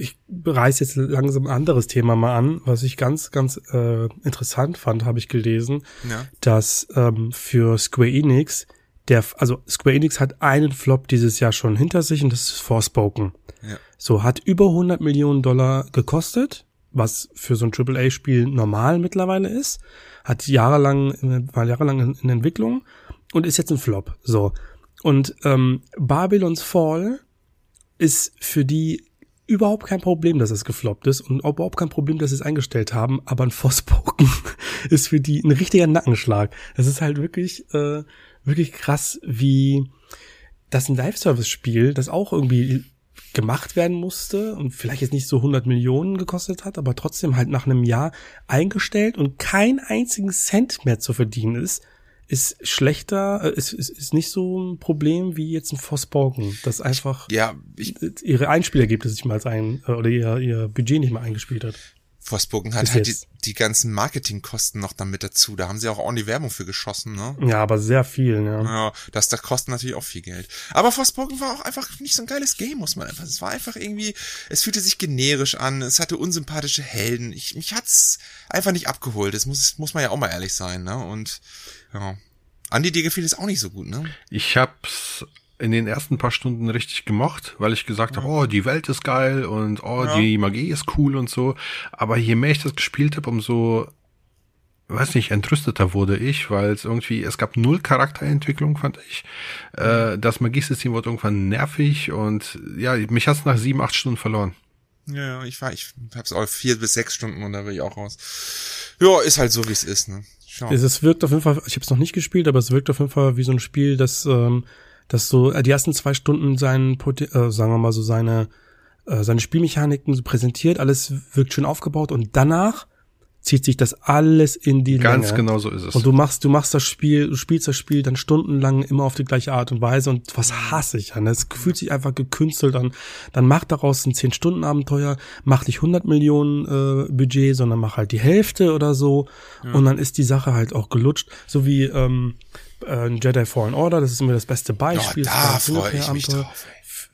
ich reiß jetzt langsam ein anderes Thema mal an, was ich ganz, ganz äh, interessant fand, habe ich gelesen, ja. dass ähm, für Square Enix der, also Square Enix hat einen Flop dieses Jahr schon hinter sich und das ist Forspoken. Ja. So hat über 100 Millionen Dollar gekostet, was für so ein AAA-Spiel normal mittlerweile ist, hat jahrelang, war jahrelang in, in Entwicklung und ist jetzt ein Flop. So und ähm, Babylons Fall ist für die überhaupt kein Problem, dass es gefloppt ist und überhaupt kein Problem, dass sie es eingestellt haben, aber ein Forspoken ist für die ein richtiger Nackenschlag. Das ist halt wirklich, äh, wirklich krass, wie das ein Live-Service-Spiel, das auch irgendwie gemacht werden musste und vielleicht jetzt nicht so 100 Millionen gekostet hat, aber trotzdem halt nach einem Jahr eingestellt und kein einzigen Cent mehr zu verdienen ist, ist schlechter, äh, ist, ist, ist nicht so ein Problem wie jetzt ein Forspoken, das einfach ja, ich, ihre Einspielergebnisse nicht mal ein äh, oder ihr, ihr Budget nicht mal eingespielt hat. Forspoken hat Bis halt die, die ganzen Marketingkosten noch damit dazu. Da haben sie auch ordentlich Werbung für geschossen, ne? Ja, aber sehr viel, ja. Ja, das, das kostet natürlich auch viel Geld. Aber Forspoken war auch einfach nicht so ein geiles Game, muss man einfach. Es war einfach irgendwie, es fühlte sich generisch an, es hatte unsympathische Helden. Ich, mich hat's einfach nicht abgeholt. Das muss, muss man ja auch mal ehrlich sein, ne? Und, ja. Andi, dir gefiel es auch nicht so gut, ne? Ich hab's in den ersten paar Stunden richtig gemocht, weil ich gesagt habe, oh, die Welt ist geil und oh, ja. die Magie ist cool und so. Aber je mehr ich das gespielt habe, umso, weiß nicht, entrüsteter wurde ich, weil es irgendwie, es gab null Charakterentwicklung, fand ich. Äh, das Magiesystem wurde irgendwann nervig und ja, mich hat's nach sieben, acht Stunden verloren. Ja, ich war, ich hab's auch vier bis sechs Stunden und da will ich auch raus. Ja, ist halt so, wie es ist, ne? Schau. Es wirkt auf jeden Fall, ich habe es noch nicht gespielt, aber es wirkt auf jeden Fall wie so ein Spiel, das ähm, dass so äh, die ersten zwei Stunden seinen, äh, sagen wir mal so seine, äh, seine Spielmechaniken so präsentiert, alles wirkt schön aufgebaut und danach zieht sich das alles in die Ganz Länge. genau so ist es. Und du machst, du machst das Spiel, du spielst das Spiel dann stundenlang immer auf die gleiche Art und Weise und was hasse ich an. Es fühlt sich einfach gekünstelt an. Dann mach daraus ein 10-Stunden-Abenteuer, mach nicht 100 Millionen äh, Budget, sondern mach halt die Hälfte oder so ja. und dann ist die Sache halt auch gelutscht. So wie, ähm, äh, Jedi Fallen Order, das ist immer das beste Beispiel. Oh, da freue ich mich drauf.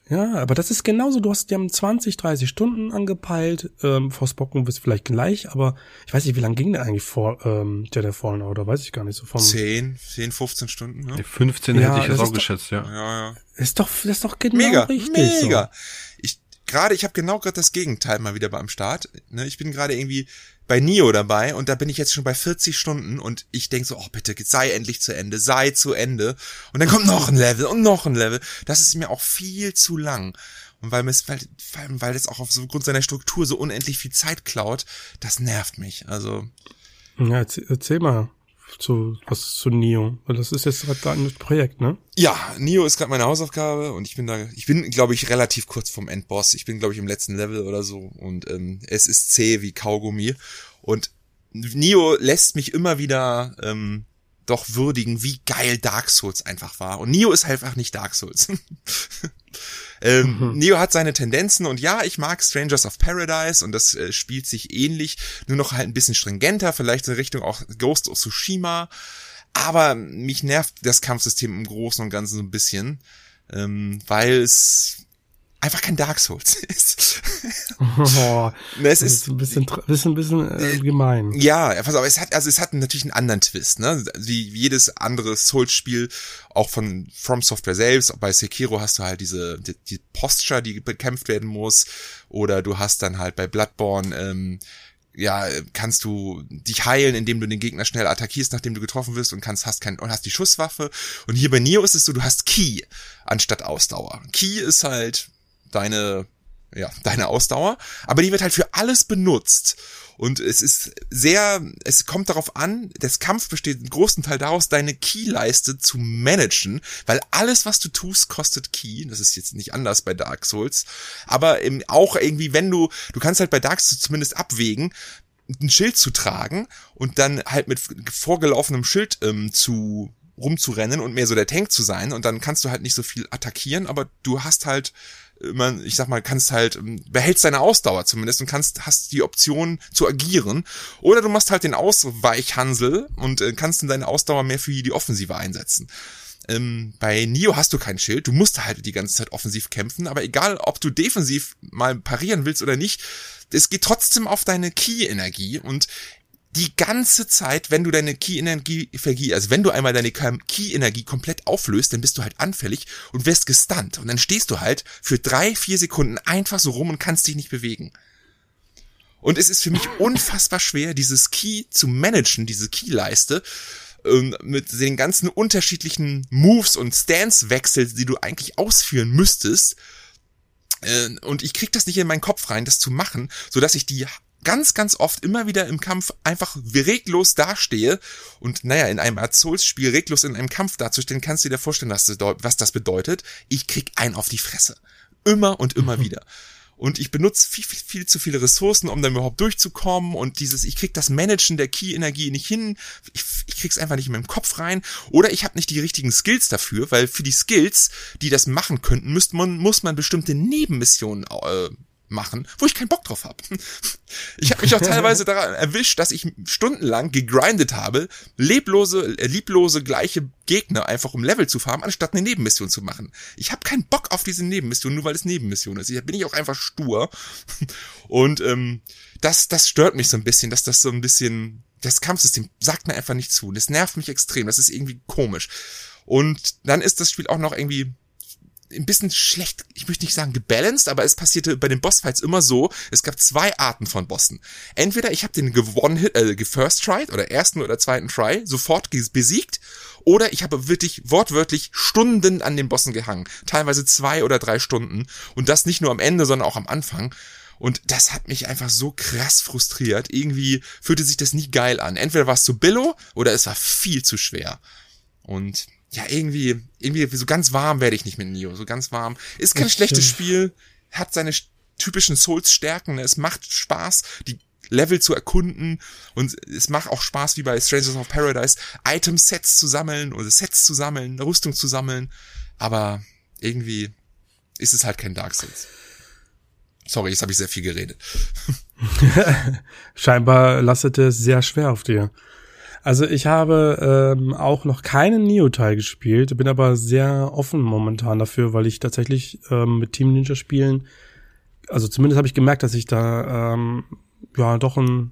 Ja, aber das ist genauso, du hast, die haben 20, 30 Stunden angepeilt, ähm, Forspoken bist vielleicht gleich, aber ich weiß nicht, wie lange ging der eigentlich vor ähm, Jedi Fallen Order, weiß ich gar nicht so vom 10, 10, 15 Stunden, ne? 15 ja, hätte ich jetzt auch geschätzt, ja. Ja, ja. Ist doch, das ist doch genau mega, richtig. Mega. So. Ich gerade, ich habe genau gerade das Gegenteil mal wieder beim Start. Ne? Ich bin gerade irgendwie bei Nio dabei und da bin ich jetzt schon bei 40 Stunden und ich denk so, oh bitte, sei endlich zu Ende, sei zu Ende. Und dann kommt noch ein Level und noch ein Level. Das ist mir auch viel zu lang. Und weil es, weil, weil es auch aufgrund seiner Struktur so unendlich viel Zeit klaut, das nervt mich. Also. Ja, erzähl mal zu, was zu Nio? Weil das ist jetzt gerade ein Projekt, ne? Ja, Nio ist gerade meine Hausaufgabe und ich bin da, ich bin, glaube ich, relativ kurz vom Endboss. Ich bin, glaube ich, im letzten Level oder so und ähm, es ist zäh wie Kaugummi und Nio lässt mich immer wieder ähm, doch würdigen, wie geil Dark Souls einfach war. Und Neo ist halt einfach nicht Dark Souls. ähm, mhm. Neo hat seine Tendenzen und ja, ich mag Strangers of Paradise und das äh, spielt sich ähnlich, nur noch halt ein bisschen stringenter, vielleicht in Richtung auch Ghost of Tsushima. Aber mich nervt das Kampfsystem im Großen und Ganzen so ein bisschen, ähm, weil es einfach kein Dark Souls ist. oh, es ist, ist ein bisschen, bisschen, bisschen äh, gemein. Ja, pass auf, es hat, also es hat natürlich einen anderen Twist, ne? Wie jedes andere Souls-Spiel, auch von From Software selbst. Bei Sekiro hast du halt diese, die, die Posture, die bekämpft werden muss. Oder du hast dann halt bei Bloodborne, ähm, ja, kannst du dich heilen, indem du den Gegner schnell attackierst, nachdem du getroffen wirst und kannst, hast kein, und hast die Schusswaffe. Und hier bei Neo ist es so, du hast Key anstatt Ausdauer. Key ist halt deine, ja, deine Ausdauer, aber die wird halt für alles benutzt. Und es ist sehr, es kommt darauf an, das Kampf besteht im großen Teil daraus, deine Key-Leiste zu managen, weil alles, was du tust, kostet Key. Das ist jetzt nicht anders bei Dark Souls. Aber eben auch irgendwie, wenn du, du kannst halt bei Dark Souls zumindest abwägen, ein Schild zu tragen und dann halt mit vorgelaufenem Schild ähm, zu rumzurennen und mehr so der Tank zu sein und dann kannst du halt nicht so viel attackieren, aber du hast halt man, ich sag mal, kannst halt, ähm, behältst deine Ausdauer zumindest und kannst, hast die Option zu agieren. Oder du machst halt den Ausweichhansel und äh, kannst dann deine Ausdauer mehr für die Offensive einsetzen. Ähm, bei Nio hast du kein Schild, du musst halt die ganze Zeit offensiv kämpfen, aber egal, ob du defensiv mal parieren willst oder nicht, es geht trotzdem auf deine Key-Energie und die ganze Zeit, wenn du deine Key-Energie vergießt, also wenn du einmal deine Key-Energie komplett auflöst, dann bist du halt anfällig und wirst gestunt. Und dann stehst du halt für drei, vier Sekunden einfach so rum und kannst dich nicht bewegen. Und es ist für mich unfassbar schwer, dieses Key zu managen, diese Key-Leiste, ähm, mit den ganzen unterschiedlichen Moves und Stance-Wechsel, die du eigentlich ausführen müsstest. Äh, und ich krieg das nicht in meinen Kopf rein, das zu machen, so dass ich die ganz, ganz oft immer wieder im Kampf einfach reglos dastehe und naja, in einem Souls-Spiel reglos in einem Kampf dazustehen, kannst du dir vorstellen, was das, was das bedeutet. Ich krieg einen auf die Fresse. Immer und immer wieder. Und ich benutze viel, viel, viel zu viele Ressourcen, um dann überhaupt durchzukommen. Und dieses, ich krieg das Managen der Key-Energie nicht hin. Ich, ich krieg's einfach nicht in meinen Kopf rein. Oder ich habe nicht die richtigen Skills dafür, weil für die Skills, die das machen könnten, müsste man, muss man bestimmte Nebenmissionen äh, machen, wo ich keinen Bock drauf habe. Ich habe mich auch teilweise daran erwischt, dass ich stundenlang gegrindet habe, leblose, äh, lieblose gleiche Gegner einfach um Level zu farmen, anstatt eine Nebenmission zu machen. Ich habe keinen Bock auf diese Nebenmission, nur weil es Nebenmission ist. Ich bin ich auch einfach stur. Und ähm, das, das stört mich so ein bisschen, dass das so ein bisschen, das Kampfsystem sagt mir einfach nicht zu. Das nervt mich extrem. Das ist irgendwie komisch. Und dann ist das Spiel auch noch irgendwie ein bisschen schlecht, ich möchte nicht sagen gebalanced, aber es passierte bei den Bossfights immer so, es gab zwei Arten von Bossen. Entweder ich habe den gewonnen, äh, gefirst tried oder ersten oder zweiten Try sofort besiegt oder ich habe wirklich wortwörtlich Stunden an den Bossen gehangen, teilweise zwei oder drei Stunden und das nicht nur am Ende, sondern auch am Anfang. Und das hat mich einfach so krass frustriert. Irgendwie fühlte sich das nie geil an. Entweder war es zu billow oder es war viel zu schwer. Und ja, irgendwie, irgendwie so ganz warm werde ich nicht mit Nio, so ganz warm. Ist kein das schlechtes stimmt. Spiel, hat seine typischen Souls-Stärken, ne? es macht Spaß, die Level zu erkunden und es macht auch Spaß, wie bei Strangers of Paradise, Item-Sets zu sammeln oder Sets zu sammeln, Rüstung zu sammeln, aber irgendwie ist es halt kein Dark Souls. Sorry, jetzt habe ich sehr viel geredet. Scheinbar lastet es sehr schwer auf dir. Also ich habe ähm, auch noch keinen Neo-Teil gespielt, bin aber sehr offen momentan dafür, weil ich tatsächlich ähm, mit Team Ninja spielen, also zumindest habe ich gemerkt, dass ich da ähm, ja doch ein,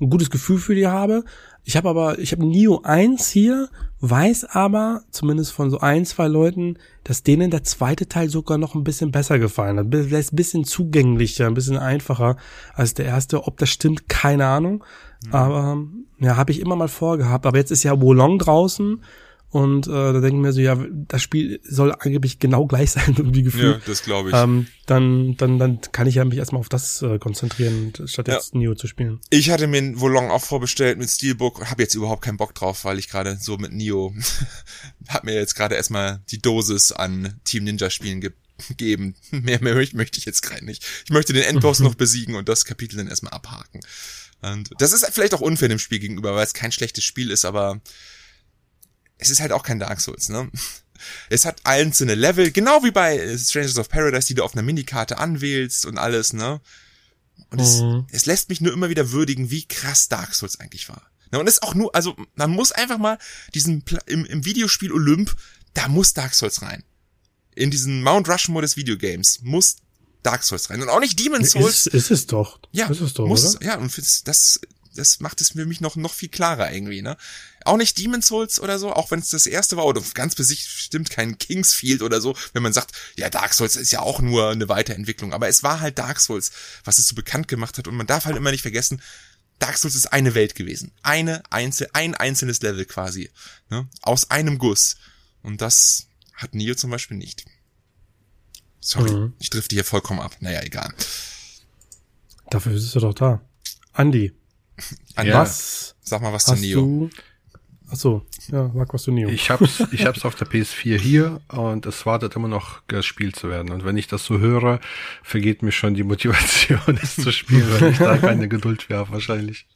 ein gutes Gefühl für die habe. Ich habe aber, ich habe Neo 1 hier, weiß aber, zumindest von so ein, zwei Leuten, dass denen der zweite Teil sogar noch ein bisschen besser gefallen hat. Vielleicht ein bisschen zugänglicher, ein bisschen einfacher als der erste. Ob das stimmt, keine Ahnung. Mhm. Aber ja, habe ich immer mal vorgehabt. Aber jetzt ist ja Wolong draußen und äh, da denken wir so, ja, das Spiel soll angeblich genau gleich sein, irgendwie gefühlt. Ja, das glaube ich. Ähm, dann, dann, dann kann ich ja mich erstmal auf das äh, konzentrieren, statt jetzt ja. Neo zu spielen. Ich hatte mir Wolong auch vorbestellt mit Steelbook und habe jetzt überhaupt keinen Bock drauf, weil ich gerade so mit Neo hab mir jetzt gerade erstmal die Dosis an Team Ninja Spielen gegeben. Mehr, mehr möchte ich jetzt gerade nicht. Ich möchte den Endboss noch besiegen und das Kapitel dann erstmal abhaken. Und das ist vielleicht auch unfair dem Spiel gegenüber, weil es kein schlechtes Spiel ist, aber es ist halt auch kein Dark Souls, ne? Es hat einzelne Level, genau wie bei Strangers of Paradise, die du auf einer Minikarte anwählst und alles, ne? Und mhm. es, es lässt mich nur immer wieder würdigen, wie krass Dark Souls eigentlich war. Ne? Und es ist auch nur, also man muss einfach mal diesen im, im Videospiel Olymp, da muss Dark Souls rein. In diesen Mount Rushmore des Videogames muss Dark Souls rein. Und auch nicht Demon Souls. Ist, ist es doch. Ja, ist es doch, muss, oder? Ja, und das, das macht es für mich noch, noch viel klarer irgendwie, ne? Auch nicht Demon Souls oder so, auch wenn es das erste war, oder ganz bestimmt kein Kingsfield oder so, wenn man sagt, ja, Dark Souls ist ja auch nur eine Weiterentwicklung, aber es war halt Dark Souls, was es so bekannt gemacht hat und man darf halt immer nicht vergessen, Dark Souls ist eine Welt gewesen. Eine einzel, ein einzelnes Level quasi, ne? Aus einem Guss. Und das hat Neo zum Beispiel nicht. Sorry, mhm. ich drifte hier vollkommen ab. Naja, egal. Dafür ist er doch da. Andi. Andi was? Sag mal was zu Neo. Du, ach so, ja, sag was zu Neo. Ich hab's, ich hab's auf der PS4 hier und es wartet immer noch gespielt zu werden. Und wenn ich das so höre, vergeht mir schon die Motivation, es zu spielen, weil ich da keine Geduld für habe, wahrscheinlich.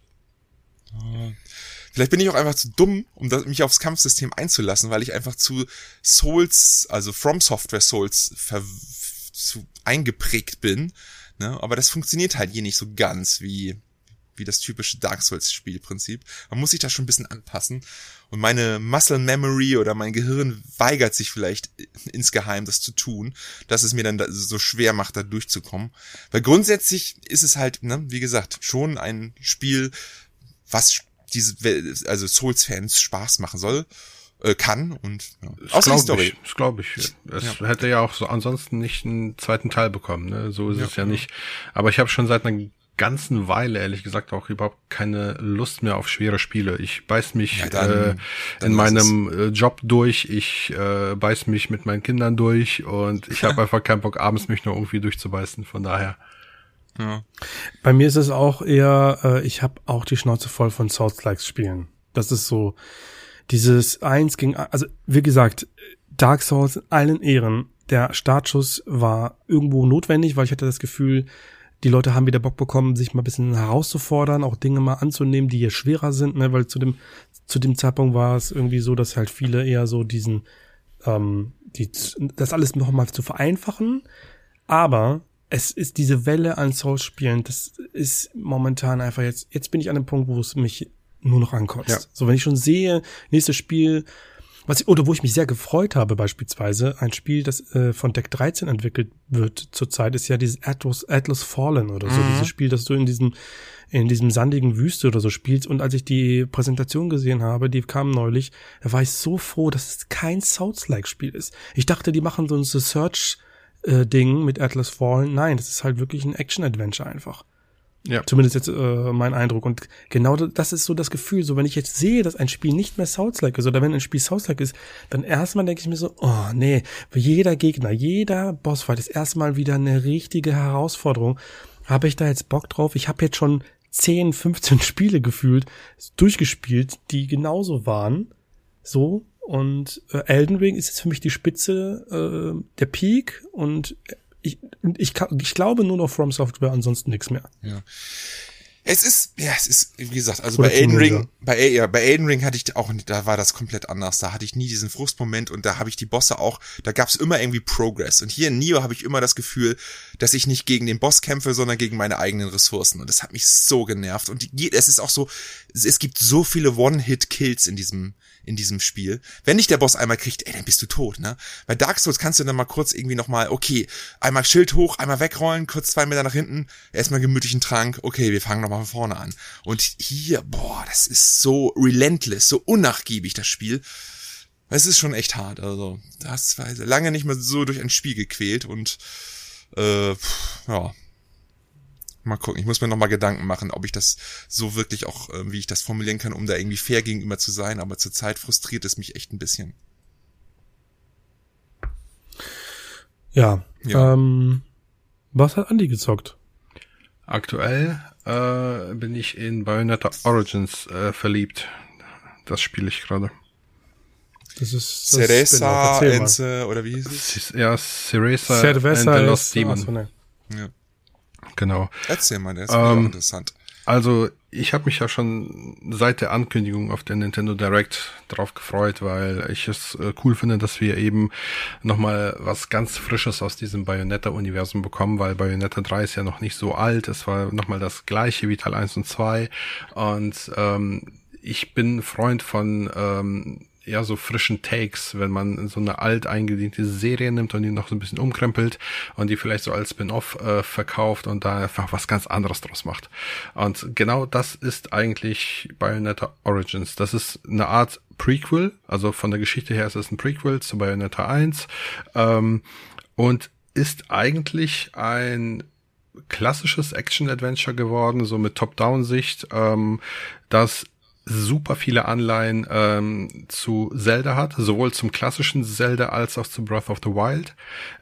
Vielleicht bin ich auch einfach zu dumm, um mich aufs Kampfsystem einzulassen, weil ich einfach zu Souls, also From Software Souls ver zu eingeprägt bin. Ne? Aber das funktioniert halt hier nicht so ganz wie, wie das typische Dark Souls Spielprinzip. Man muss sich da schon ein bisschen anpassen. Und meine Muscle Memory oder mein Gehirn weigert sich vielleicht insgeheim, das zu tun, dass es mir dann so schwer macht, da durchzukommen. Weil grundsätzlich ist es halt, ne, wie gesagt, schon ein Spiel, was diese, also Souls-Fans Spaß machen soll äh, kann und ja. außer die Story. Ich, das glaube ich. Es ja. hätte ja auch so ansonsten nicht einen zweiten Teil bekommen. Ne? So ist ja, es ja nicht. Aber ich habe schon seit einer ganzen Weile, ehrlich gesagt, auch überhaupt keine Lust mehr auf schwere Spiele. Ich beiß mich ja, dann, äh, dann in meinem es. Äh, Job durch, ich äh, beiß mich mit meinen Kindern durch und ich habe einfach keinen Bock, abends mich nur irgendwie durchzubeißen. Von daher. Ja. Bei mir ist es auch eher, äh, ich habe auch die Schnauze voll von Souls-Likes-Spielen. Das ist so, dieses Eins gegen, also wie gesagt, Dark Souls in allen Ehren. Der Startschuss war irgendwo notwendig, weil ich hatte das Gefühl, die Leute haben wieder Bock bekommen, sich mal ein bisschen herauszufordern, auch Dinge mal anzunehmen, die hier schwerer sind, ne? weil zu dem, zu dem Zeitpunkt war es irgendwie so, dass halt viele eher so diesen, ähm, die, das alles nochmal zu vereinfachen. Aber es ist diese Welle an Souls-Spielen, das ist momentan einfach jetzt, jetzt bin ich an dem Punkt, wo es mich nur noch ankotzt. Ja. So, wenn ich schon sehe, nächstes Spiel, was ich, oder wo ich mich sehr gefreut habe, beispielsweise, ein Spiel, das äh, von Deck 13 entwickelt wird zurzeit, ist ja dieses Atlas, Atlas Fallen oder so, mhm. dieses Spiel, das du in diesem, in diesem sandigen Wüste oder so spielst. Und als ich die Präsentation gesehen habe, die kam neulich, da war ich so froh, dass es kein Souls-like-Spiel ist. Ich dachte, die machen so ein Search- äh, Ding mit Atlas Fallen. Nein, das ist halt wirklich ein Action-Adventure einfach. Ja. Zumindest jetzt äh, mein Eindruck. Und genau das ist so das Gefühl. So, wenn ich jetzt sehe, dass ein Spiel nicht mehr Souls-like ist oder wenn ein Spiel Souls-like ist, dann erstmal denke ich mir so, oh nee, jeder Gegner, jeder Bossfight ist erstmal wieder eine richtige Herausforderung. Habe ich da jetzt Bock drauf? Ich habe jetzt schon 10, 15 Spiele gefühlt durchgespielt, die genauso waren. So. Und äh, Elden Ring ist jetzt für mich die Spitze äh, der Peak und ich, ich, ich glaube nur noch From Software, ansonsten nichts mehr. Ja. Es ist, ja, es ist, wie gesagt, also Oder bei Elden Ring, bei, ja, bei Elden Ring hatte ich auch, da war das komplett anders. Da hatte ich nie diesen Frustmoment und da habe ich die Bosse auch, da gab es immer irgendwie Progress. Und hier in Neo habe ich immer das Gefühl, dass ich nicht gegen den Boss kämpfe, sondern gegen meine eigenen Ressourcen. Und das hat mich so genervt. Und die, es ist auch so, es gibt so viele One-Hit-Kills in diesem, in diesem Spiel. Wenn dich der Boss einmal kriegt, ey, dann bist du tot, ne? Bei Dark Souls kannst du dann mal kurz irgendwie nochmal, okay, einmal Schild hoch, einmal wegrollen, kurz zwei Meter nach hinten, erstmal gemütlichen Trank, okay, wir fangen nochmal von vorne an. Und hier, boah, das ist so relentless, so unnachgiebig, das Spiel. Es ist schon echt hart, also, das war lange nicht mehr so durch ein Spiel gequält und, äh, ja, Mal gucken. Ich muss mir noch mal Gedanken machen, ob ich das so wirklich auch, äh, wie ich das formulieren kann, um da irgendwie fair gegenüber zu sein. Aber zurzeit frustriert es mich echt ein bisschen. Ja. ja. Ähm, was hat Andi gezockt? Aktuell äh, bin ich in Bayonetta Origins äh, verliebt. Das spiele ich gerade. Das ist das Ceresa Enze oder wie hieß es? Ja, Ceresa and the Lost Demon. So, ne. Ja. Genau. Erzähl mal, der ist ähm, interessant. Also ich habe mich ja schon seit der Ankündigung auf der Nintendo Direct drauf gefreut, weil ich es äh, cool finde, dass wir eben nochmal was ganz Frisches aus diesem Bayonetta-Universum bekommen, weil Bayonetta 3 ist ja noch nicht so alt. Es war nochmal das gleiche wie Teil 1 und 2. Und ähm, ich bin Freund von ähm, ja so frischen Takes, wenn man so eine alt eingediente Serie nimmt und die noch so ein bisschen umkrempelt und die vielleicht so als Spin-off äh, verkauft und da einfach was ganz anderes draus macht. Und genau das ist eigentlich Bayonetta Origins. Das ist eine Art Prequel, also von der Geschichte her ist es ein Prequel zu Bayonetta 1 ähm, und ist eigentlich ein klassisches Action-Adventure geworden, so mit Top-Down-Sicht, ähm, das super viele Anleihen ähm, zu Zelda hat, sowohl zum klassischen Zelda als auch zu Breath of the Wild.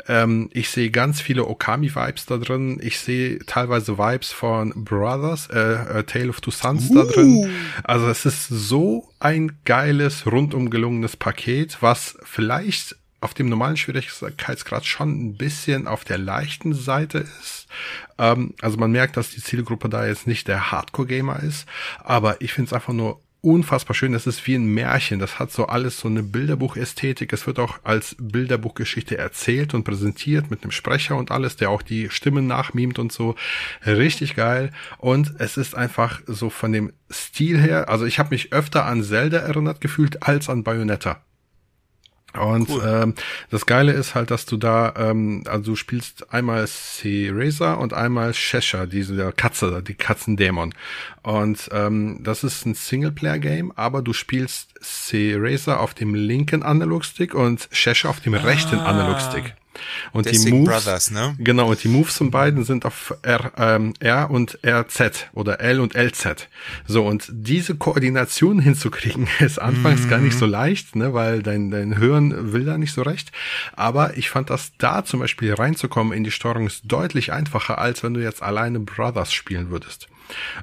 Ähm, ich sehe ganz viele Okami-Vibes da drin. Ich sehe teilweise Vibes von Brothers, äh, äh, Tale of Two Sons uh. da drin. Also es ist so ein geiles, rundum gelungenes Paket, was vielleicht auf dem normalen Schwierigkeitsgrad schon ein bisschen auf der leichten Seite ist. Ähm, also man merkt, dass die Zielgruppe da jetzt nicht der Hardcore-Gamer ist, aber ich finde es einfach nur unfassbar schön. Das ist wie ein Märchen. Das hat so alles so eine Bilderbuchästhetik. Es wird auch als Bilderbuchgeschichte erzählt und präsentiert mit einem Sprecher und alles, der auch die Stimmen nachmimt und so. Richtig geil. Und es ist einfach so von dem Stil her, also ich habe mich öfter an Zelda erinnert gefühlt als an Bayonetta. Und cool. ähm, das Geile ist halt, dass du da, ähm, also du spielst einmal Cereza und einmal Shesha, diese Katze, die Katzendämon. Und ähm, das ist ein Singleplayer-Game, aber du spielst Cereza auf dem linken Analogstick und Shesha auf dem rechten ah. Analogstick. Und Deswegen die Moves, Brothers, ne? genau, und die Moves von beiden sind auf R, ähm, R und RZ oder L und LZ. So, und diese Koordination hinzukriegen, ist anfangs mhm. gar nicht so mhm. leicht, ne, weil dein, dein Hören will da nicht so recht. Aber ich fand das da zum Beispiel reinzukommen in die Steuerung ist deutlich einfacher, als wenn du jetzt alleine Brothers spielen würdest.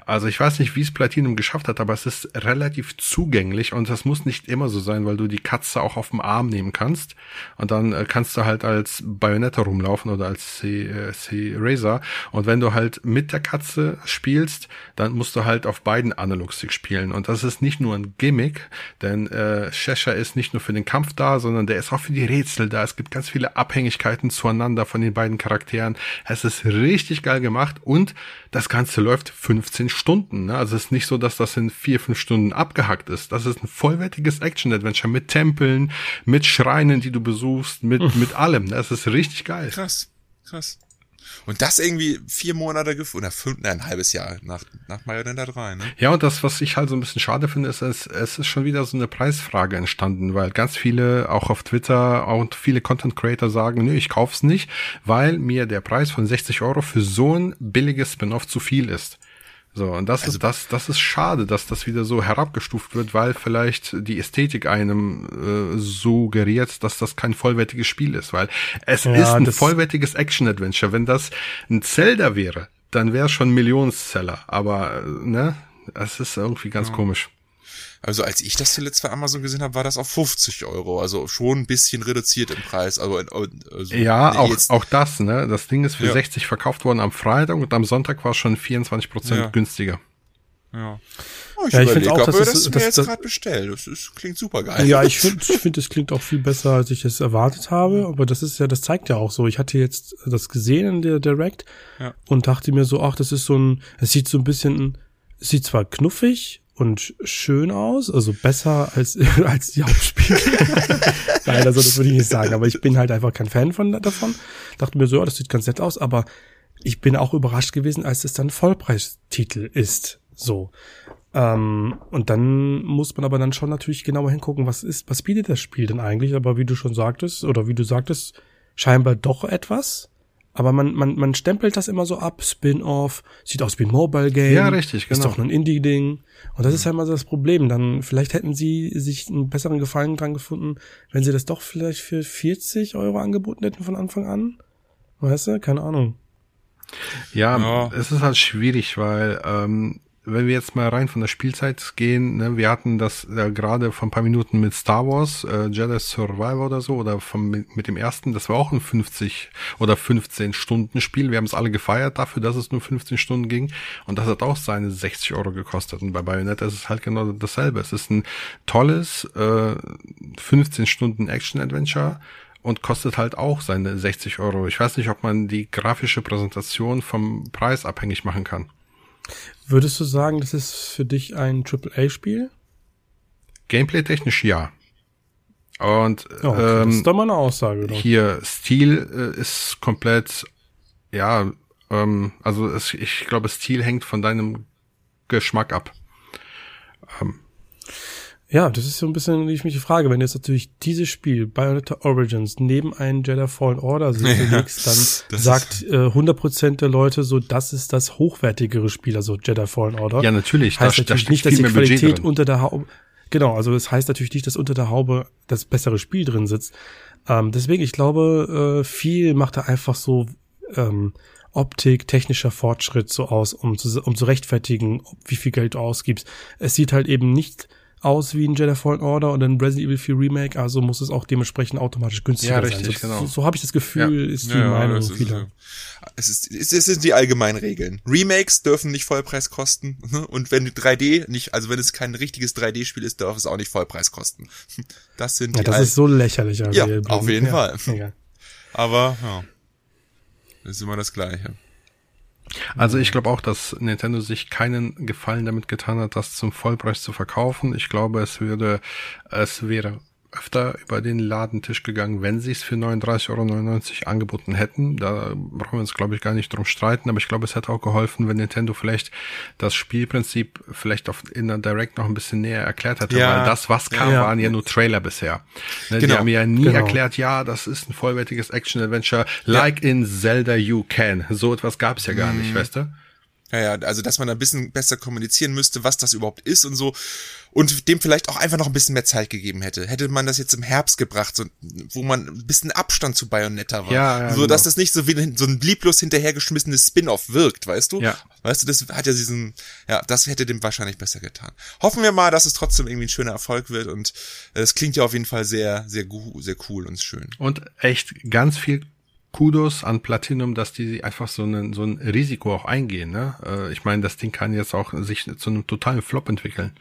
Also ich weiß nicht, wie es Platinum geschafft hat, aber es ist relativ zugänglich und das muss nicht immer so sein, weil du die Katze auch auf dem Arm nehmen kannst und dann äh, kannst du halt als Bayonetta rumlaufen oder als C-Razor und wenn du halt mit der Katze spielst, dann musst du halt auf beiden Analogsticks spielen und das ist nicht nur ein Gimmick, denn äh, Cheshire ist nicht nur für den Kampf da, sondern der ist auch für die Rätsel da. Es gibt ganz viele Abhängigkeiten zueinander von den beiden Charakteren. Es ist richtig geil gemacht und das Ganze läuft 15 Stunden. Ne? Also es ist nicht so, dass das in vier, fünf Stunden abgehackt ist. Das ist ein vollwertiges Action-Adventure mit Tempeln, mit Schreinen, die du besuchst, mit, mit allem. Das ist richtig geil. Krass, krass. Und das irgendwie vier Monate oder fünf, nein, ein halbes Jahr nach, nach Marionetta 3, ne? Ja, und das, was ich halt so ein bisschen schade finde, ist, es, es ist schon wieder so eine Preisfrage entstanden, weil ganz viele, auch auf Twitter und viele Content Creator sagen, nö, ich kauf's nicht, weil mir der Preis von 60 Euro für so ein billiges Spin-off zu viel ist. So, und das also, ist das, das ist schade, dass das wieder so herabgestuft wird, weil vielleicht die Ästhetik einem äh, suggeriert, dass das kein vollwertiges Spiel ist, weil es ja, ist ein vollwertiges Action-Adventure. Wenn das ein Zelda wäre, dann wäre es schon Millionenseller. Aber äh, ne, es ist irgendwie ganz ja. komisch. Also als ich das zuletzt bei Amazon gesehen habe, war das auf 50 Euro. Also schon ein bisschen reduziert im Preis. Also, also ja, nee, auch, auch das, ne? Das Ding ist für ja. 60 verkauft worden am Freitag und am Sonntag war es schon 24 Prozent ja. günstiger. Ja. Oh, ich ja, ich finde auch, dass das, das, das jetzt gerade bestellt. Das ist, klingt super geil. Ja, ich finde, ich finde, es klingt auch viel besser, als ich es erwartet habe. Aber das ist ja, das zeigt ja auch so. Ich hatte jetzt das gesehen in der Direct ja. und dachte mir so, ach, das ist so ein, es sieht so ein bisschen, es sieht zwar knuffig und schön aus, also besser als, als die Hauptspiele. Nein, also das würde ich nicht sagen, aber ich bin halt einfach kein Fan von davon. Dachte mir so, ja, das sieht ganz nett aus, aber ich bin auch überrascht gewesen, als es dann Vollpreistitel ist. So. Ähm, und dann muss man aber dann schon natürlich genauer hingucken, was ist, was bietet das Spiel denn eigentlich? Aber wie du schon sagtest, oder wie du sagtest, scheinbar doch etwas. Aber man, man, man stempelt das immer so ab, Spin-off, sieht aus wie ein Mobile-Game. Ja, richtig, genau. Ist doch ein Indie-Ding. Und das ist halt mal das Problem. Dann, vielleicht hätten sie sich einen besseren Gefallen dran gefunden, wenn sie das doch vielleicht für 40 Euro angeboten hätten von Anfang an. Weißt du? Keine Ahnung. Ja, ja. es ist halt schwierig, weil ähm, wenn wir jetzt mal rein von der Spielzeit gehen, ne, wir hatten das äh, gerade vor ein paar Minuten mit Star Wars, äh, Jedi Survivor oder so, oder vom, mit, dem ersten, das war auch ein 50 oder 15 Stunden Spiel. Wir haben es alle gefeiert dafür, dass es nur 15 Stunden ging. Und das hat auch seine 60 Euro gekostet. Und bei Bayonetta ist es halt genau dasselbe. Es ist ein tolles äh, 15 Stunden Action-Adventure und kostet halt auch seine 60 Euro. Ich weiß nicht, ob man die grafische Präsentation vom Preis abhängig machen kann. Würdest du sagen, das ist für dich ein AAA-Spiel? Gameplay-technisch ja. Und oh, okay, ähm, das ist doch mal eine Aussage. Doch. Hier Stil äh, ist komplett, ja, ähm, also es, ich glaube, Stil hängt von deinem Geschmack ab. Ähm, ja, das ist so ein bisschen, wie ich mich die Frage, wenn du jetzt natürlich dieses Spiel, Bayonetta Origins, neben einem Jedi Fallen Order legst, dann sagt äh, 100% der Leute so, das ist das hochwertigere Spiel, also Jedi Fallen Order. Ja, natürlich. Heißt das, natürlich nicht, dass die Qualität unter der Haube, genau, also das heißt natürlich nicht, dass unter der Haube das bessere Spiel drin sitzt. Ähm, deswegen, ich glaube, äh, viel macht er einfach so, ähm, Optik, technischer Fortschritt so aus, um zu, um zu rechtfertigen, wie viel Geld du ausgibst. Es sieht halt eben nicht aus wie ein Jedi Fallen Order oder ein Resident Evil 4 Remake, also muss es auch dementsprechend automatisch günstiger ja, richtig, sein. So, genau. so, so habe ich das Gefühl, ja. ist die ja, Meinung vieler. Es, ist, es, es sind die allgemeinen Regeln. Remakes dürfen nicht Vollpreis kosten ne? und wenn 3D nicht, also wenn es kein richtiges 3D-Spiel ist, darf es auch nicht Vollpreis kosten. Das sind ja, die das ist so lächerlich. Ja, auf jeden Fall. Aber ja, das ist immer das Gleiche. Also ich glaube auch, dass Nintendo sich keinen Gefallen damit getan hat, das zum Vollpreis zu verkaufen. Ich glaube, es würde, es wäre öfter über den Ladentisch gegangen, wenn sie es für 39,99 Euro angeboten hätten. Da brauchen wir uns, glaube ich, gar nicht drum streiten, aber ich glaube, es hätte auch geholfen, wenn Nintendo vielleicht das Spielprinzip vielleicht auf, in der Direct noch ein bisschen näher erklärt hätte, ja. weil das, was kam, ja. waren ja nur Trailer bisher. Ne, genau. Die haben ja nie genau. erklärt, ja, das ist ein vollwertiges Action-Adventure, like in Zelda You Can. So etwas gab es ja gar mhm. nicht, weißt du? Ja, ja, also dass man ein bisschen besser kommunizieren müsste, was das überhaupt ist und so. Und dem vielleicht auch einfach noch ein bisschen mehr Zeit gegeben hätte. Hätte man das jetzt im Herbst gebracht, so, wo man ein bisschen Abstand zu Bayonetta war. Ja, ja, so dass genau. das nicht so wie so ein lieblos hinterhergeschmissenes Spin-off wirkt, weißt du? Ja. Weißt du, das hat ja diesen, ja, das hätte dem wahrscheinlich besser getan. Hoffen wir mal, dass es trotzdem irgendwie ein schöner Erfolg wird und es klingt ja auf jeden Fall sehr, sehr, sehr cool und schön. Und echt ganz viel Kudos an Platinum, dass die einfach so ein, so ein Risiko auch eingehen. Ne? Äh, ich meine, das Ding kann jetzt auch sich zu einem totalen Flop entwickeln.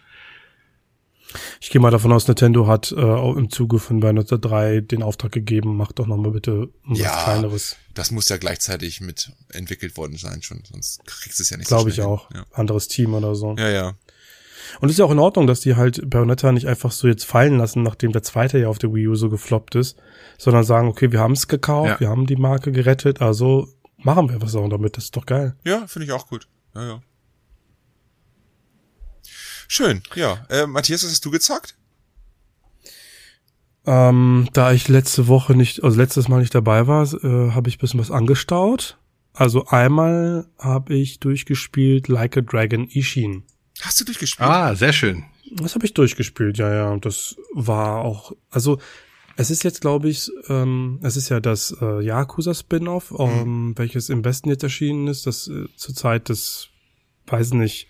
Ich gehe mal davon aus, Nintendo hat äh, auch im Zuge von Bayonetta 3 den Auftrag gegeben, macht doch noch mal bitte was ja, kleineres. Das muss ja gleichzeitig mit entwickelt worden sein schon, sonst kriegst du es ja nicht Glaube so ich auch. Ja. Anderes Team oder so. Ja, ja. Und es ist ja auch in Ordnung, dass die halt Bayonetta nicht einfach so jetzt fallen lassen, nachdem der zweite ja auf der Wii U so gefloppt ist, sondern sagen, okay, wir haben es gekauft, ja. wir haben die Marke gerettet, also machen wir was auch damit, das ist doch geil. Ja, finde ich auch gut. Ja, ja. Schön, ja. Äh, Matthias, was hast du gezockt? Ähm, da ich letzte Woche nicht, also letztes Mal nicht dabei war, äh, habe ich bisschen was angestaut. Also einmal habe ich durchgespielt Like a Dragon Ishin. Hast du durchgespielt? Ah, sehr schön. Das habe ich durchgespielt, ja, ja. Das war auch, also es ist jetzt, glaube ich, ähm, es ist ja das äh, Yakuza-Spin-off, mhm. ähm, mhm. welches im Westen jetzt erschienen ist, das äh, zur Zeit des, weiß nicht,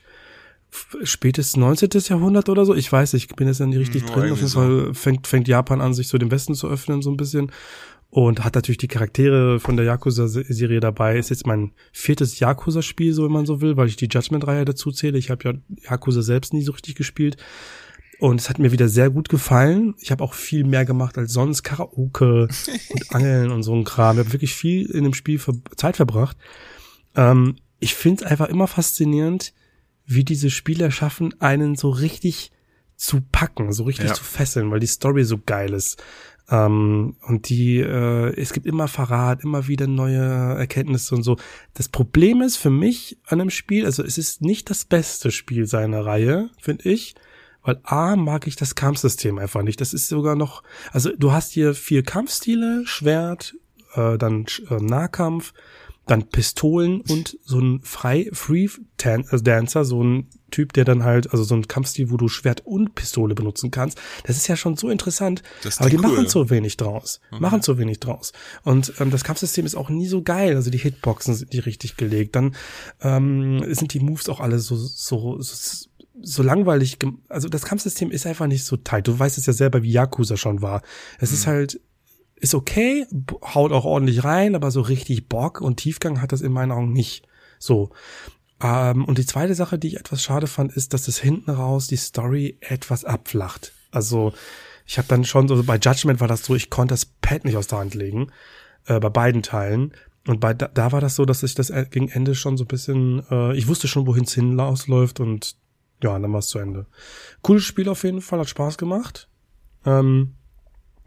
spätes 19. Jahrhundert oder so. Ich weiß, ich bin jetzt ja nicht richtig drin. Auf jeden. Fall fängt, fängt Japan an, sich so den Westen zu öffnen, so ein bisschen und hat natürlich die Charaktere von der Yakuza-Serie dabei. Ist jetzt mein viertes Yakuza-Spiel, so wenn man so will, weil ich die Judgment-Reihe dazu zähle. Ich habe ja Yakuza selbst nie so richtig gespielt. Und es hat mir wieder sehr gut gefallen. Ich habe auch viel mehr gemacht als sonst. Karaoke und Angeln und so ein Kram. Ich habe wirklich viel in dem Spiel Zeit verbracht. Ähm, ich finde es einfach immer faszinierend, wie diese Spieler schaffen, einen so richtig zu packen, so richtig ja. zu fesseln, weil die Story so geil ist. Ähm, und die, äh, es gibt immer Verrat, immer wieder neue Erkenntnisse und so. Das Problem ist für mich an dem Spiel, also es ist nicht das beste Spiel seiner Reihe, finde ich. Weil A mag ich das Kampfsystem einfach nicht. Das ist sogar noch, also du hast hier vier Kampfstile, Schwert, äh, dann äh, Nahkampf, dann Pistolen und so ein frei Free äh, Dancer, so ein Typ, der dann halt, also so ein Kampfstil, wo du Schwert und Pistole benutzen kannst. Das ist ja schon so interessant, aber die cool. machen zu wenig draus. Okay. Machen zu wenig draus. Und ähm, das Kampfsystem ist auch nie so geil. Also die Hitboxen sind nicht richtig gelegt. Dann ähm, sind die Moves auch alle so, so, so so langweilig, also das Kampfsystem ist einfach nicht so tight. Du weißt es ja selber, wie Yakuza schon war. Es mhm. ist halt ist okay, haut auch ordentlich rein, aber so richtig Bock und Tiefgang hat das in meinen Augen nicht. So. Ähm, und die zweite Sache, die ich etwas schade fand, ist, dass es hinten raus die Story etwas abflacht. Also ich habe dann schon so, bei Judgment war das so, ich konnte das Pad nicht aus der Hand legen, äh, bei beiden Teilen. Und bei da, da war das so, dass ich das gegen Ende schon so ein bisschen, äh, ich wusste schon, wohin es hinausläuft und ja, dann war es zu Ende. Cooles Spiel auf jeden Fall, hat Spaß gemacht. Ähm,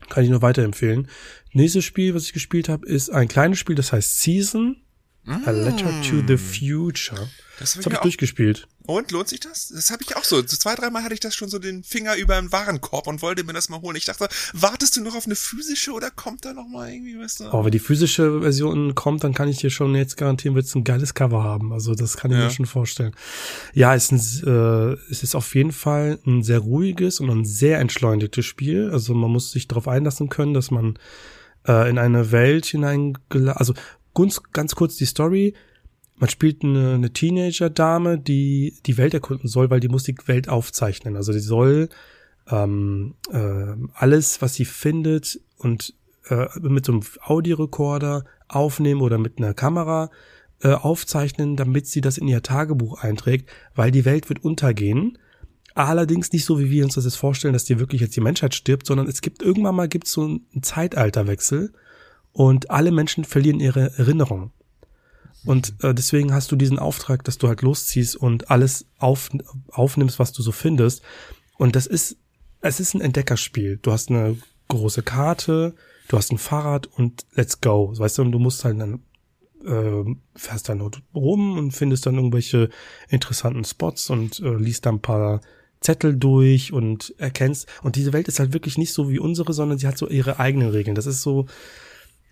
kann ich nur weiterempfehlen. Nächstes Spiel, was ich gespielt habe, ist ein kleines Spiel, das heißt Season. A Letter to the mm. Future. Das habe ich, hab ich durchgespielt. Und lohnt sich das? Das habe ich auch so. So zwei, dreimal hatte ich das schon so den Finger über den Warenkorb und wollte mir das mal holen. Ich dachte, wartest du noch auf eine physische oder kommt da noch mal irgendwie, weißt du? Oh, wenn die physische Version kommt, dann kann ich dir schon jetzt garantieren, wird es ein geiles Cover haben. Also das kann ich ja. mir schon vorstellen. Ja, es ist, ein, äh, es ist auf jeden Fall ein sehr ruhiges und ein sehr entschleunigtes Spiel. Also man muss sich darauf einlassen können, dass man äh, in eine Welt hinein, also ganz, ganz kurz die Story man spielt eine, eine Teenager-Dame, die die Welt erkunden soll, weil die muss die Welt aufzeichnen. Also die soll ähm, äh, alles, was sie findet und äh, mit so einem Audiorekorder aufnehmen oder mit einer Kamera äh, aufzeichnen, damit sie das in ihr Tagebuch einträgt, weil die Welt wird untergehen. Allerdings nicht so, wie wir uns das jetzt vorstellen, dass die wirklich jetzt die Menschheit stirbt, sondern es gibt irgendwann mal gibt so einen Zeitalterwechsel und alle Menschen verlieren ihre Erinnerung. Und äh, deswegen hast du diesen Auftrag, dass du halt losziehst und alles auf, aufnimmst, was du so findest. Und das ist, es ist ein Entdeckerspiel. Du hast eine große Karte, du hast ein Fahrrad und let's go. Weißt du, und du musst halt dann äh, fährst dann rum und findest dann irgendwelche interessanten Spots und äh, liest dann ein paar Zettel durch und erkennst. Und diese Welt ist halt wirklich nicht so wie unsere, sondern sie hat so ihre eigenen Regeln. Das ist so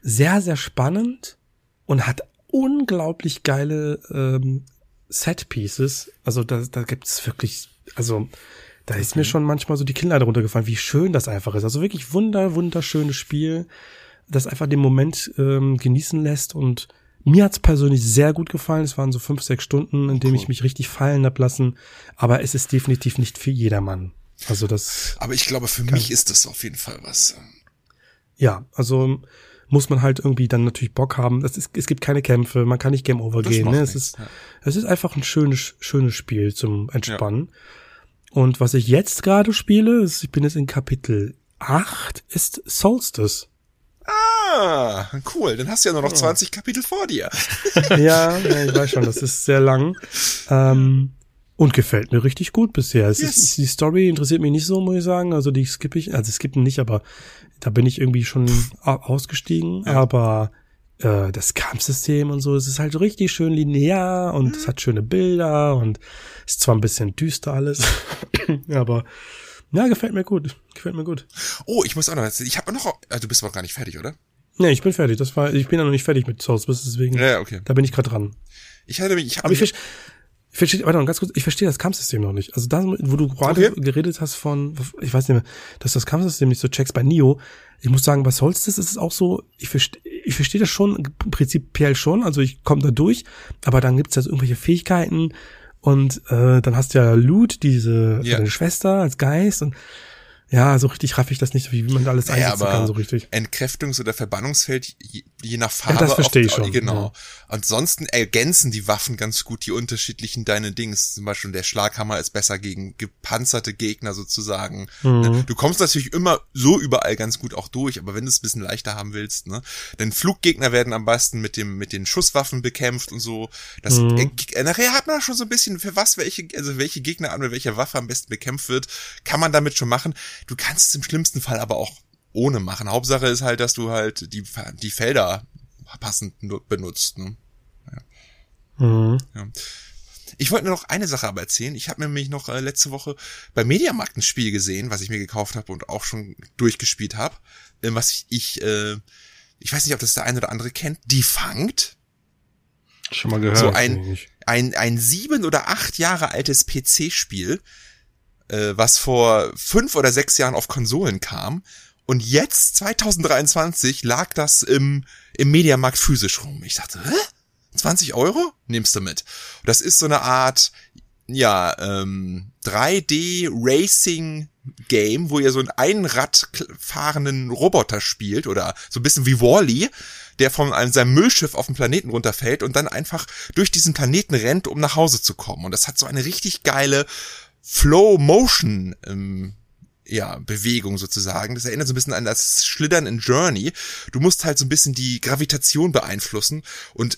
sehr, sehr spannend und hat unglaublich geile ähm, Set-Pieces. Also da, da gibt's wirklich, also da okay. ist mir schon manchmal so die Kinnlade runtergefallen, wie schön das einfach ist. Also wirklich wunder, wunderschönes Spiel, das einfach den Moment ähm, genießen lässt und mir hat's persönlich sehr gut gefallen. Es waren so fünf, sechs Stunden, in denen cool. ich mich richtig fallen hab lassen. Aber es ist definitiv nicht für jedermann. Also das. Aber ich glaube, für mich ist das auf jeden Fall was. Ja, also muss man halt irgendwie dann natürlich Bock haben. Es, ist, es gibt keine Kämpfe, man kann nicht Game Over das gehen. Ne? Es, ist, ja. es ist einfach ein schönes, schönes Spiel zum Entspannen. Ja. Und was ich jetzt gerade spiele, ist, ich bin jetzt in Kapitel 8, ist Solstice. Ah, cool. Dann hast du ja nur noch 20 Kapitel vor dir. ja, ja, ich weiß schon, das ist sehr lang. Ähm, und gefällt mir richtig gut bisher. Es yes. ist, die Story interessiert mich nicht so, muss ich sagen. Also die skippe ich, also skippen nicht, aber da bin ich irgendwie schon ausgestiegen. Ja. Aber äh, das Kampfsystem und so, es ist halt richtig schön linear und mhm. es hat schöne Bilder und ist zwar ein bisschen düster alles, aber ja, gefällt mir gut. Gefällt mir gut. Oh, ich muss auch noch, ich habe noch, also du bist noch gar nicht fertig, oder? Nee, ich bin fertig. Das war, ich bin ja noch nicht fertig mit Souls, deswegen. Ja, okay. Da bin ich gerade dran. Ich hatte mich, ich habe Aber ich, ich verstehe, warte mal, ganz kurz, ich verstehe das Kampfsystem noch nicht. Also da, wo du gerade okay. geredet hast von, ich weiß nicht mehr, dass das Kampfsystem nicht so checkst bei Nio. Ich muss sagen, bei Solstice ist es auch so, ich verstehe, ich verstehe das schon, prinzipiell schon, also ich komme da durch, aber dann gibt's also irgendwelche Fähigkeiten und äh, dann hast du ja Loot, diese ja. deine Schwester als Geist und ja, so richtig raff ich das nicht, wie man alles einsetzen kann, so richtig. Entkräftungs- oder Verbannungsfeld, je, je nach Farbe. Ja, das verstehe ich schon. Genau. Ja. Ansonsten ergänzen die Waffen ganz gut die unterschiedlichen deine Dings. Zum Beispiel der Schlaghammer ist besser gegen gepanzerte Gegner sozusagen. Mhm. Ne? Du kommst natürlich immer so überall ganz gut auch durch, aber wenn du es ein bisschen leichter haben willst, ne? Denn Fluggegner werden am besten mit dem, mit den Schusswaffen bekämpft und so. Das, mhm. äh, nachher hat man schon so ein bisschen, für was welche, also welche Gegner an welche Waffe am besten bekämpft wird, kann man damit schon machen. Du kannst es im schlimmsten Fall aber auch ohne machen. Hauptsache ist halt, dass du halt die, die Felder passend benutzt. Ne? Ja. Mhm. ja. Ich wollte nur noch eine Sache aber erzählen. Ich habe mir nämlich noch äh, letzte Woche bei Mediamarkt ein Spiel gesehen, was ich mir gekauft habe und auch schon durchgespielt habe. Äh, was ich, ich, äh, ich weiß nicht, ob das der eine oder andere kennt. Defunct. Schon mal gehört. So ein, ein, ein sieben oder acht Jahre altes PC-Spiel, äh, was vor fünf oder sechs Jahren auf Konsolen kam. Und jetzt, 2023, lag das im, im Mediamarkt physisch rum. Ich dachte, hä? 20 Euro? Nimmst du mit. Das ist so eine Art, ja, ähm, 3D Racing Game, wo ihr so einen Einrad fahrenden Roboter spielt oder so ein bisschen wie Wally, -E, der von einem, seinem Müllschiff auf den Planeten runterfällt und dann einfach durch diesen Planeten rennt, um nach Hause zu kommen. Und das hat so eine richtig geile Flow Motion ähm, ja, Bewegung sozusagen. Das erinnert so ein bisschen an das Schlittern in Journey. Du musst halt so ein bisschen die Gravitation beeinflussen und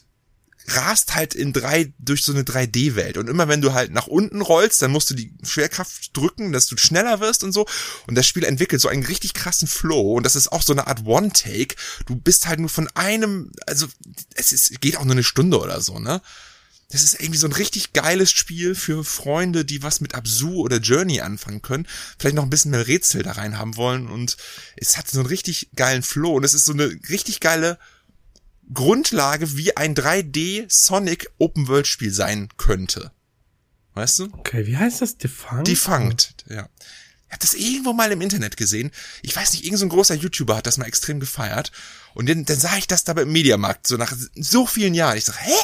rast halt in drei, durch so eine 3D-Welt. Und immer wenn du halt nach unten rollst, dann musst du die Schwerkraft drücken, dass du schneller wirst und so. Und das Spiel entwickelt so einen richtig krassen Flow. Und das ist auch so eine Art One-Take. Du bist halt nur von einem, also es ist, geht auch nur eine Stunde oder so, ne? Das ist irgendwie so ein richtig geiles Spiel für Freunde, die was mit Absu oder Journey anfangen können. Vielleicht noch ein bisschen mehr Rätsel da rein haben wollen. Und es hat so einen richtig geilen Flow. Und es ist so eine richtig geile Grundlage, wie ein 3D Sonic Open World Spiel sein könnte. Weißt du? Okay, wie heißt das? Defunct? Defunct, ja. Ich hab das irgendwo mal im Internet gesehen. Ich weiß nicht, irgendein so großer YouTuber hat das mal extrem gefeiert. Und dann, dann sah ich das da beim Mediamarkt, so nach so vielen Jahren. Ich sag, hä?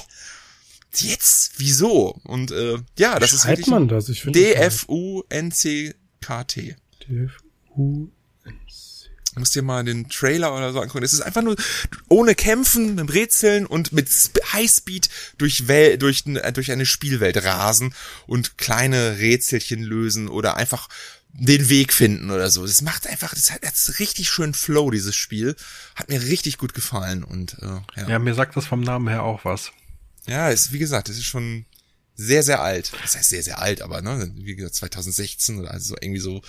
Jetzt? Wieso? Und äh, ja, das Schreibt ist wirklich man das? Ich D-F-U-N-C-K-T. D-F-U Du musst dir mal den Trailer oder so angucken. Es ist einfach nur ohne Kämpfen, mit Rätseln und mit Highspeed durch, Wel durch, durch eine Spielwelt rasen und kleine Rätselchen lösen oder einfach den Weg finden oder so. Das macht einfach, das hat jetzt richtig schön Flow, dieses Spiel. Hat mir richtig gut gefallen und äh, ja. Ja, mir sagt das vom Namen her auch was. Ja, ist, wie gesagt, es ist schon sehr, sehr alt. Das heißt sehr, sehr alt, aber ne, wie gesagt, 2016 oder also irgendwie so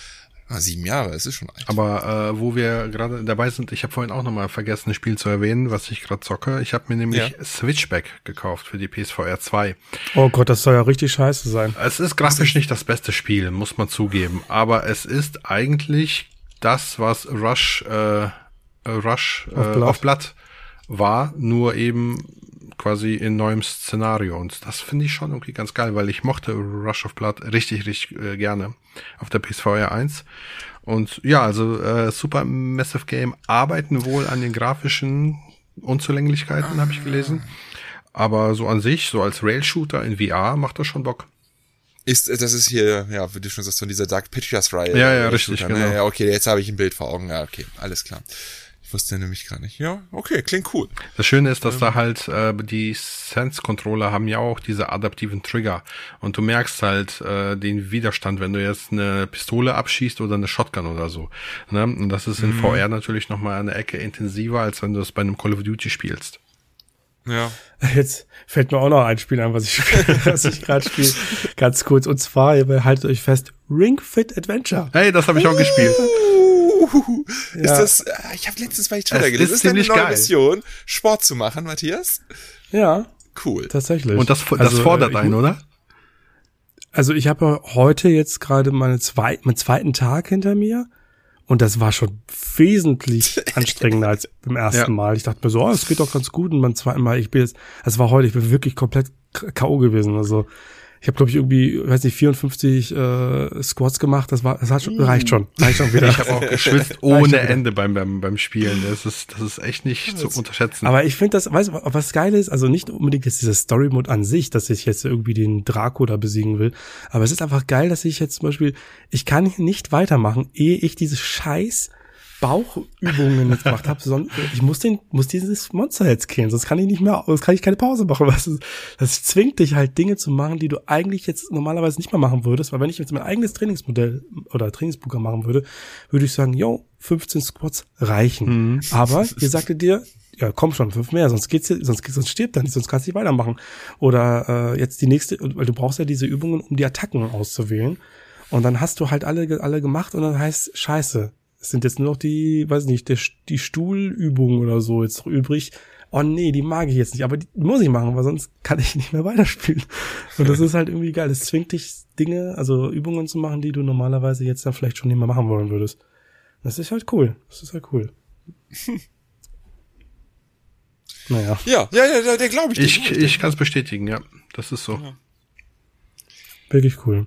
Ah, sieben Jahre, es ist schon alt. Aber äh, wo wir gerade dabei sind, ich habe vorhin auch nochmal vergessen, ein Spiel zu erwähnen, was ich gerade zocke. Ich habe mir nämlich ja. Switchback gekauft für die PSVR 2. Oh Gott, das soll ja richtig scheiße sein. Es ist grafisch nicht das beste Spiel, muss man zugeben. Aber es ist eigentlich das, was Rush, äh, Rush äh, auf Blatt war, nur eben quasi in neuem Szenario. Und das finde ich schon irgendwie ganz geil, weil ich mochte Rush of Blood richtig, richtig äh, gerne auf der PSVR 1. Und ja, also äh, Super Massive Game arbeiten wohl an den grafischen Unzulänglichkeiten, habe ich gelesen. Aber so an sich, so als Rail-Shooter in VR, macht das schon Bock. Ist, das ist hier, ja, wie du schon sagst, von dieser Dark Pictures-Reihe. Ja, ja, richtig, ne? genau. Ja, okay, jetzt habe ich ein Bild vor Augen. Ja, okay, alles klar wusste nämlich gar nicht. Ja, okay, klingt cool. Das Schöne ist, dass ähm. da halt äh, die Sense-Controller haben ja auch diese adaptiven Trigger und du merkst halt äh, den Widerstand, wenn du jetzt eine Pistole abschießt oder eine Shotgun oder so. Ne? Und das ist in mhm. VR natürlich nochmal eine Ecke intensiver, als wenn du es bei einem Call of Duty spielst. Ja. Jetzt fällt mir auch noch ein Spiel an, was ich was ich gerade spiele. Ganz kurz. Und zwar, ihr haltet euch fest, Ring Fit Adventure. Hey, das habe ich auch gespielt. Ja. Ist das, äh, ich habe letztens bei Twitter gelesen, ist, ist eine neue geil. Mission, Sport zu machen, Matthias? Ja. Cool. Tatsächlich. Und das, das also, fordert äh, einen, oder? Also ich habe heute jetzt gerade meine zwei, meinen zweiten Tag hinter mir und das war schon wesentlich anstrengender als beim ersten ja. Mal. Ich dachte mir so, oh, es geht doch ganz gut und beim zweiten Mal, ich bin jetzt, es war heute, ich bin wirklich komplett K.O. gewesen. Also ich habe glaube ich irgendwie, weiß nicht, 54 äh, Squats gemacht. Das war, das hat schon, reicht schon, reicht schon wieder. Ich habe auch geschwitzt ohne Ende beim, beim beim Spielen. Das ist das ist echt nicht zu unterschätzen. Aber ich finde das, weißt du, was geil ist? Also nicht unbedingt jetzt dieser Story Mode an sich, dass ich jetzt irgendwie den Draco da besiegen will, aber es ist einfach geil, dass ich jetzt zum Beispiel, ich kann nicht weitermachen, ehe ich dieses Scheiß Bauchübungen jetzt gemacht habe, sondern ich muss den, muss dieses Monster jetzt killen, sonst kann ich nicht mehr, sonst kann ich keine Pause machen. Was das, das zwingt dich halt Dinge zu machen, die du eigentlich jetzt normalerweise nicht mehr machen würdest, weil wenn ich jetzt mein eigenes Trainingsmodell oder Trainingsprogramm machen würde, würde ich sagen, yo, 15 Squats reichen. Mhm. Aber ihr sagte dir, ja, komm schon, fünf mehr, sonst geht's, sonst, sonst stirbt er nicht, sonst kannst du nicht weitermachen. Oder äh, jetzt die nächste, weil du brauchst ja diese Übungen, um die Attacken auszuwählen. Und dann hast du halt alle, alle gemacht und dann heißt, scheiße, es sind jetzt nur noch die, weiß nicht, der, die Stuhlübungen oder so jetzt noch übrig. Oh nee, die mag ich jetzt nicht, aber die muss ich machen, weil sonst kann ich nicht mehr weiterspielen. Und das ist halt irgendwie geil. Es zwingt dich, Dinge, also Übungen zu machen, die du normalerweise jetzt dann vielleicht schon nicht mehr machen wollen würdest. Das ist halt cool. Das ist halt cool. Naja. Ja, ja, ja, der, der glaube ich. Ich, ich kann es bestätigen, ja. Das ist so. Ja. Wirklich cool.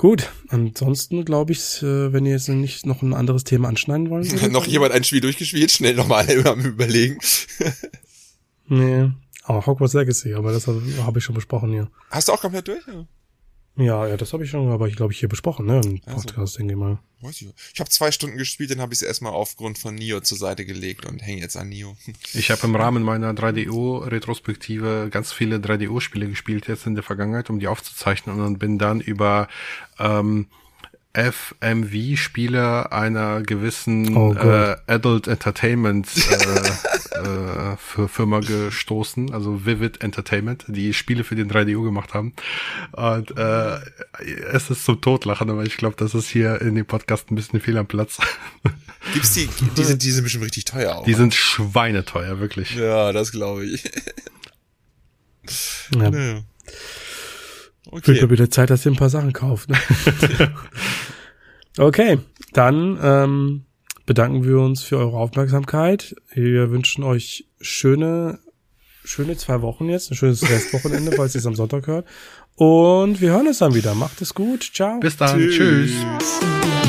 Gut, ansonsten glaube ich, äh, wenn ihr jetzt nicht noch ein anderes Thema anschneiden wollen. noch jemand ein Spiel durchgespielt, schnell nochmal am überlegen. nee, aber Hogwarts Legacy, aber das habe hab ich schon besprochen hier. Hast du auch komplett durch? Ja, ja, ja das habe ich schon, aber ich glaube ich hier besprochen, ne, im Podcast, also, denke ich mal. Weiß ich ich habe zwei Stunden gespielt, dann habe ich es erstmal aufgrund von Nio zur Seite gelegt und hänge jetzt an Nio. Ich habe im Rahmen meiner 3DO-Retrospektive ganz viele 3DO-Spiele gespielt jetzt in der Vergangenheit, um die aufzuzeichnen und bin dann über ähm, FMV-Spiele einer gewissen oh äh, Adult Entertainment äh, äh, für Firma gestoßen, also Vivid Entertainment, die Spiele für den 3DO gemacht haben. Und äh, es ist zum Totlachen, aber ich glaube, das ist hier in dem Podcast ein bisschen fehl am Platz. Gibt's die, die sind, die sind bestimmt richtig teuer auch. Die sind schweineteuer, wirklich. Ja, das glaube ich. Ja. ja. Okay. Wird mal wieder Zeit, dass ihr ein paar Sachen kauft. Ne? okay, dann ähm, bedanken wir uns für eure Aufmerksamkeit. Wir wünschen euch schöne, schöne zwei Wochen jetzt, ein schönes Restwochenende, falls ihr es am Sonntag hört. Und wir hören uns dann wieder. Macht es gut. Ciao. Bis dann. Tschüss. Tschüss.